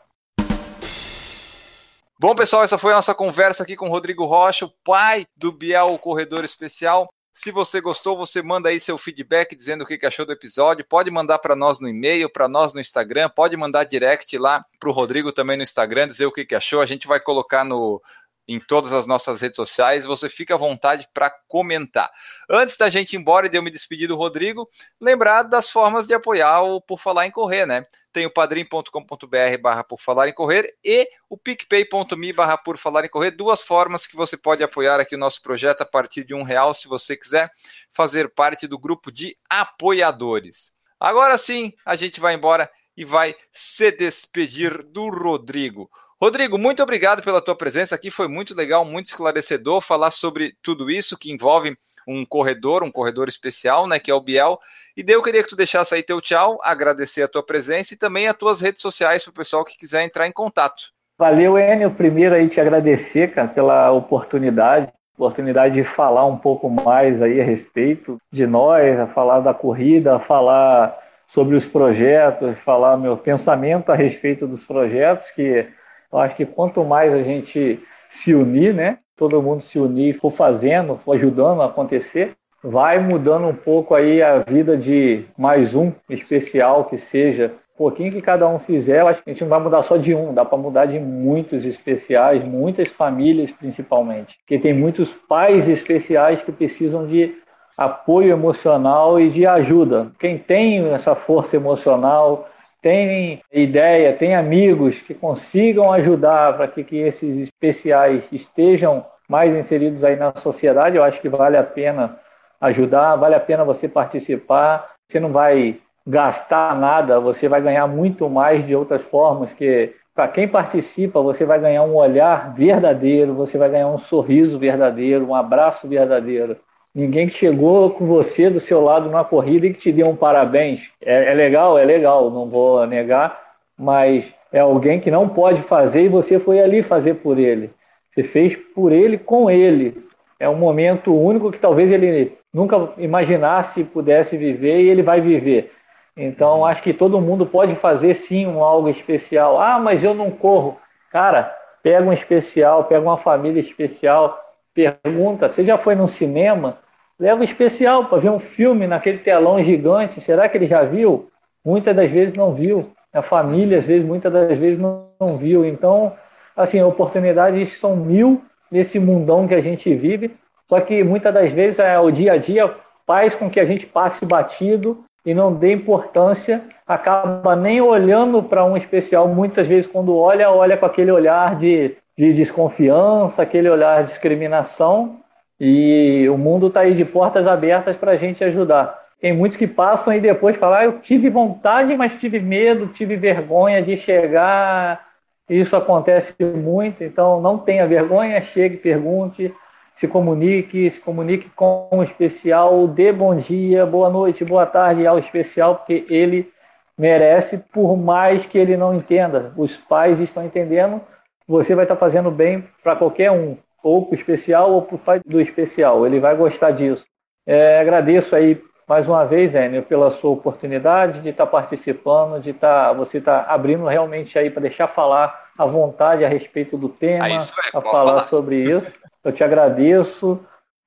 Speaker 3: Bom, pessoal, essa foi a nossa conversa aqui com o Rodrigo Rocha, o pai do Biel, o corredor especial. Se você gostou, você manda aí seu feedback dizendo o que achou do episódio. Pode mandar para nós no e-mail, para nós no Instagram, pode mandar direct lá para o Rodrigo também no Instagram, dizer o que achou. A gente vai colocar no em todas as nossas redes sociais. Você fica à vontade para comentar. Antes da gente ir embora e de eu me despedir do Rodrigo, lembrar das formas de apoiar o Por Falar em Correr, né? Tem o padrim.com.br barra por falar em correr e o picpay.me barra por falar em correr, duas formas que você pode apoiar aqui o nosso projeto a partir de um real, se você quiser fazer parte do grupo de apoiadores. Agora sim, a gente vai embora e vai se despedir do Rodrigo. Rodrigo, muito obrigado pela tua presença aqui, foi muito legal, muito esclarecedor falar sobre tudo isso que envolve um corredor, um corredor especial, né, que é o Biel. E daí eu queria que tu deixasse aí teu tchau, agradecer a tua presença e também as tuas redes sociais para o pessoal que quiser entrar em contato.
Speaker 4: Valeu, Enio. Primeiro aí te agradecer, cara, pela oportunidade, oportunidade de falar um pouco mais aí a respeito de nós, a falar da corrida, a falar sobre os projetos, falar meu pensamento a respeito dos projetos, que eu acho que quanto mais a gente se unir, né, todo mundo se unir, for fazendo, for ajudando a acontecer, vai mudando um pouco aí a vida de mais um especial que seja um pouquinho que cada um fizer, eu acho que a gente não vai mudar só de um, dá para mudar de muitos especiais, muitas famílias principalmente. Porque tem muitos pais especiais que precisam de apoio emocional e de ajuda. Quem tem essa força emocional, tem ideia, tem amigos que consigam ajudar para que, que esses especiais estejam mais inseridos aí na sociedade, eu acho que vale a pena ajudar, vale a pena você participar. Você não vai gastar nada, você vai ganhar muito mais de outras formas que para quem participa, você vai ganhar um olhar verdadeiro, você vai ganhar um sorriso verdadeiro, um abraço verdadeiro. Ninguém que chegou com você do seu lado numa corrida e que te deu um parabéns. É, é legal, é legal, não vou negar, mas é alguém que não pode fazer e você foi ali fazer por ele. Você fez por ele, com ele. É um momento único que talvez ele nunca imaginasse pudesse viver e ele vai viver. Então, acho que todo mundo pode fazer sim um algo especial. Ah, mas eu não corro. Cara, pega um especial, pega uma família especial, pergunta: você já foi num cinema? Leva especial para ver um filme naquele telão gigante. Será que ele já viu? Muitas das vezes não viu. A família, às vezes, muitas das vezes não, não viu. Então, assim, oportunidades são mil nesse mundão que a gente vive. Só que muitas das vezes é, o dia a dia faz com que a gente passe batido e não dê importância, acaba nem olhando para um especial. Muitas vezes, quando olha, olha com aquele olhar de, de desconfiança, aquele olhar de discriminação. E o mundo está aí de portas abertas para a gente ajudar. Tem muitos que passam e depois falam: ah, eu tive vontade, mas tive medo, tive vergonha de chegar. Isso acontece muito, então não tenha vergonha, chegue, pergunte se comunique, se comunique com o especial, dê bom dia, boa noite, boa tarde ao especial, porque ele merece, por mais que ele não entenda. Os pais estão entendendo, você vai estar fazendo bem para qualquer um, ou para o especial ou para o pai do especial, ele vai gostar disso. É, agradeço aí mais uma vez, Enio, pela sua oportunidade de estar participando, de estar, você estar abrindo realmente aí para deixar falar à vontade a respeito do tema, é, a falar, falar sobre isso. Eu te agradeço.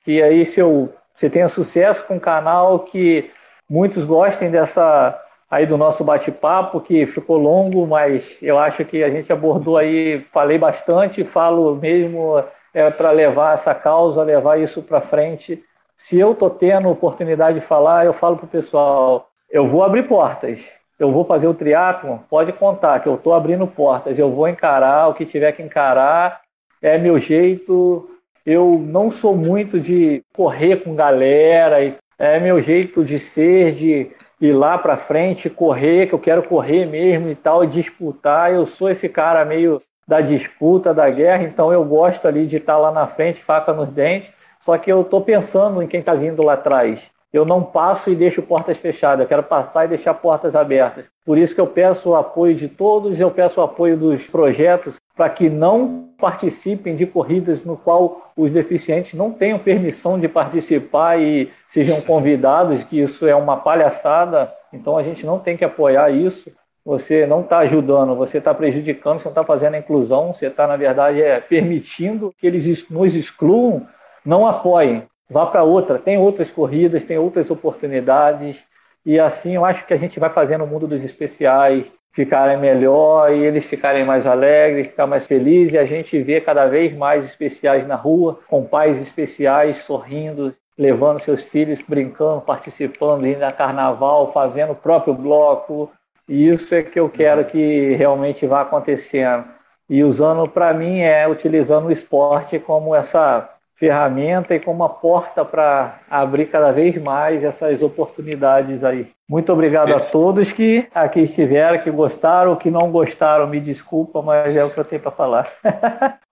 Speaker 4: Que aí seu, você tenha sucesso com o canal, que muitos gostem dessa aí do nosso bate-papo, que ficou longo, mas eu acho que a gente abordou aí, falei bastante, falo mesmo é, para levar essa causa, levar isso para frente. Se eu estou tendo oportunidade de falar, eu falo para o pessoal, eu vou abrir portas. Eu vou fazer o triatlon, pode contar que eu estou abrindo portas, eu vou encarar o que tiver que encarar, é meu jeito, eu não sou muito de correr com galera, é meu jeito de ser, de ir lá para frente, correr, que eu quero correr mesmo e tal, disputar. Eu sou esse cara meio da disputa, da guerra, então eu gosto ali de estar lá na frente, faca nos dentes. Só que eu estou pensando em quem está vindo lá atrás. Eu não passo e deixo portas fechadas, eu quero passar e deixar portas abertas. Por isso que eu peço o apoio de todos, eu peço o apoio dos projetos para que não participem de corridas no qual os deficientes não tenham permissão de participar e sejam convidados, que isso é uma palhaçada. Então a gente não tem que apoiar isso. Você não está ajudando, você está prejudicando, você não está fazendo a inclusão, você está, na verdade, é, permitindo que eles nos excluam. Não apoiem, vá para outra. Tem outras corridas, tem outras oportunidades. E assim eu acho que a gente vai fazendo o mundo dos especiais, ficarem melhor e eles ficarem mais alegres, ficar mais felizes e a gente vê cada vez mais especiais na rua, com pais especiais sorrindo, levando seus filhos brincando, participando, indo a carnaval, fazendo o próprio bloco. E isso é que eu quero que realmente vá acontecendo. E usando para mim é utilizando o esporte como essa ferramenta e como uma porta para abrir cada vez mais essas oportunidades aí. Muito obrigado a todos que aqui estiveram, que gostaram, que não gostaram, me desculpa, mas é o que eu tenho para falar.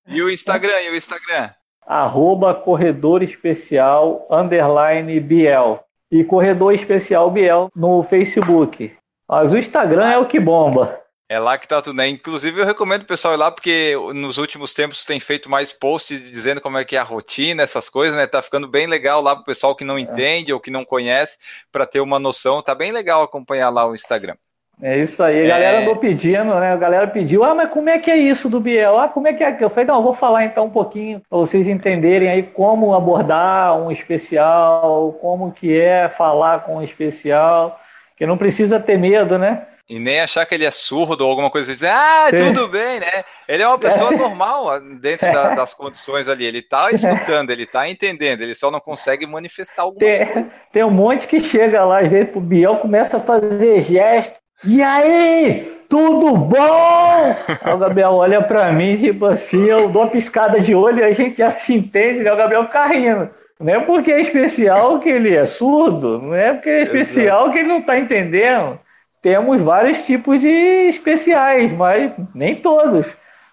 Speaker 3: e o Instagram, e o Instagram?
Speaker 4: Arroba Corredor Especial, underline Biel. E Corredor Especial Biel no Facebook. Mas o Instagram é o que bomba.
Speaker 3: É lá que tá tudo, né? Inclusive, eu recomendo o pessoal ir lá, porque nos últimos tempos tem feito mais posts dizendo como é que é a rotina, essas coisas, né? Tá ficando bem legal lá pro pessoal que não é. entende ou que não conhece, para ter uma noção. Tá bem legal acompanhar lá o Instagram.
Speaker 4: É isso aí, a galera é... andou pedindo, né? A galera pediu, ah, mas como é que é isso do Biel? Ah, como é que é? Eu falei, não, eu vou falar então um pouquinho para vocês entenderem aí como abordar um especial, como que é falar com um especial, que não precisa ter medo, né?
Speaker 3: E nem achar que ele é surdo ou alguma coisa assim. Ah, tudo bem, né? Ele é uma pessoa normal dentro da, das condições ali. Ele tá escutando, ele tá entendendo, ele só não consegue manifestar alguma
Speaker 4: tem, Tem um monte que chega lá, às vezes, pro Biel, começa a fazer gesto. E aí? Tudo bom? Aí o Gabriel olha pra mim, tipo assim, eu dou uma piscada de olho e a gente já se entende, né? O Gabriel fica rindo. Não é porque é especial que ele é surdo, não é porque é especial Exato. que ele não tá entendendo temos vários tipos de especiais, mas nem todos.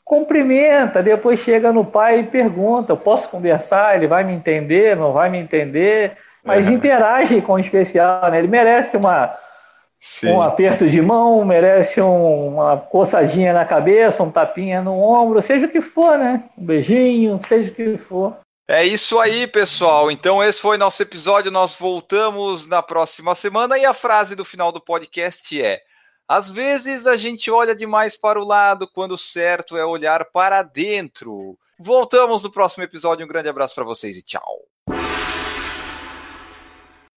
Speaker 4: Cumprimenta, depois chega no pai e pergunta: posso conversar? Ele vai me entender? Não vai me entender? Mas é. interage com o especial, né? Ele merece uma, um aperto de mão, merece um, uma coçadinha na cabeça, um tapinha no ombro, seja o que for, né? Um beijinho, seja o que for.
Speaker 3: É isso aí, pessoal. Então, esse foi nosso episódio. Nós voltamos na próxima semana. E a frase do final do podcast é: Às vezes a gente olha demais para o lado, quando o certo é olhar para dentro. Voltamos no próximo episódio. Um grande abraço para vocês e tchau.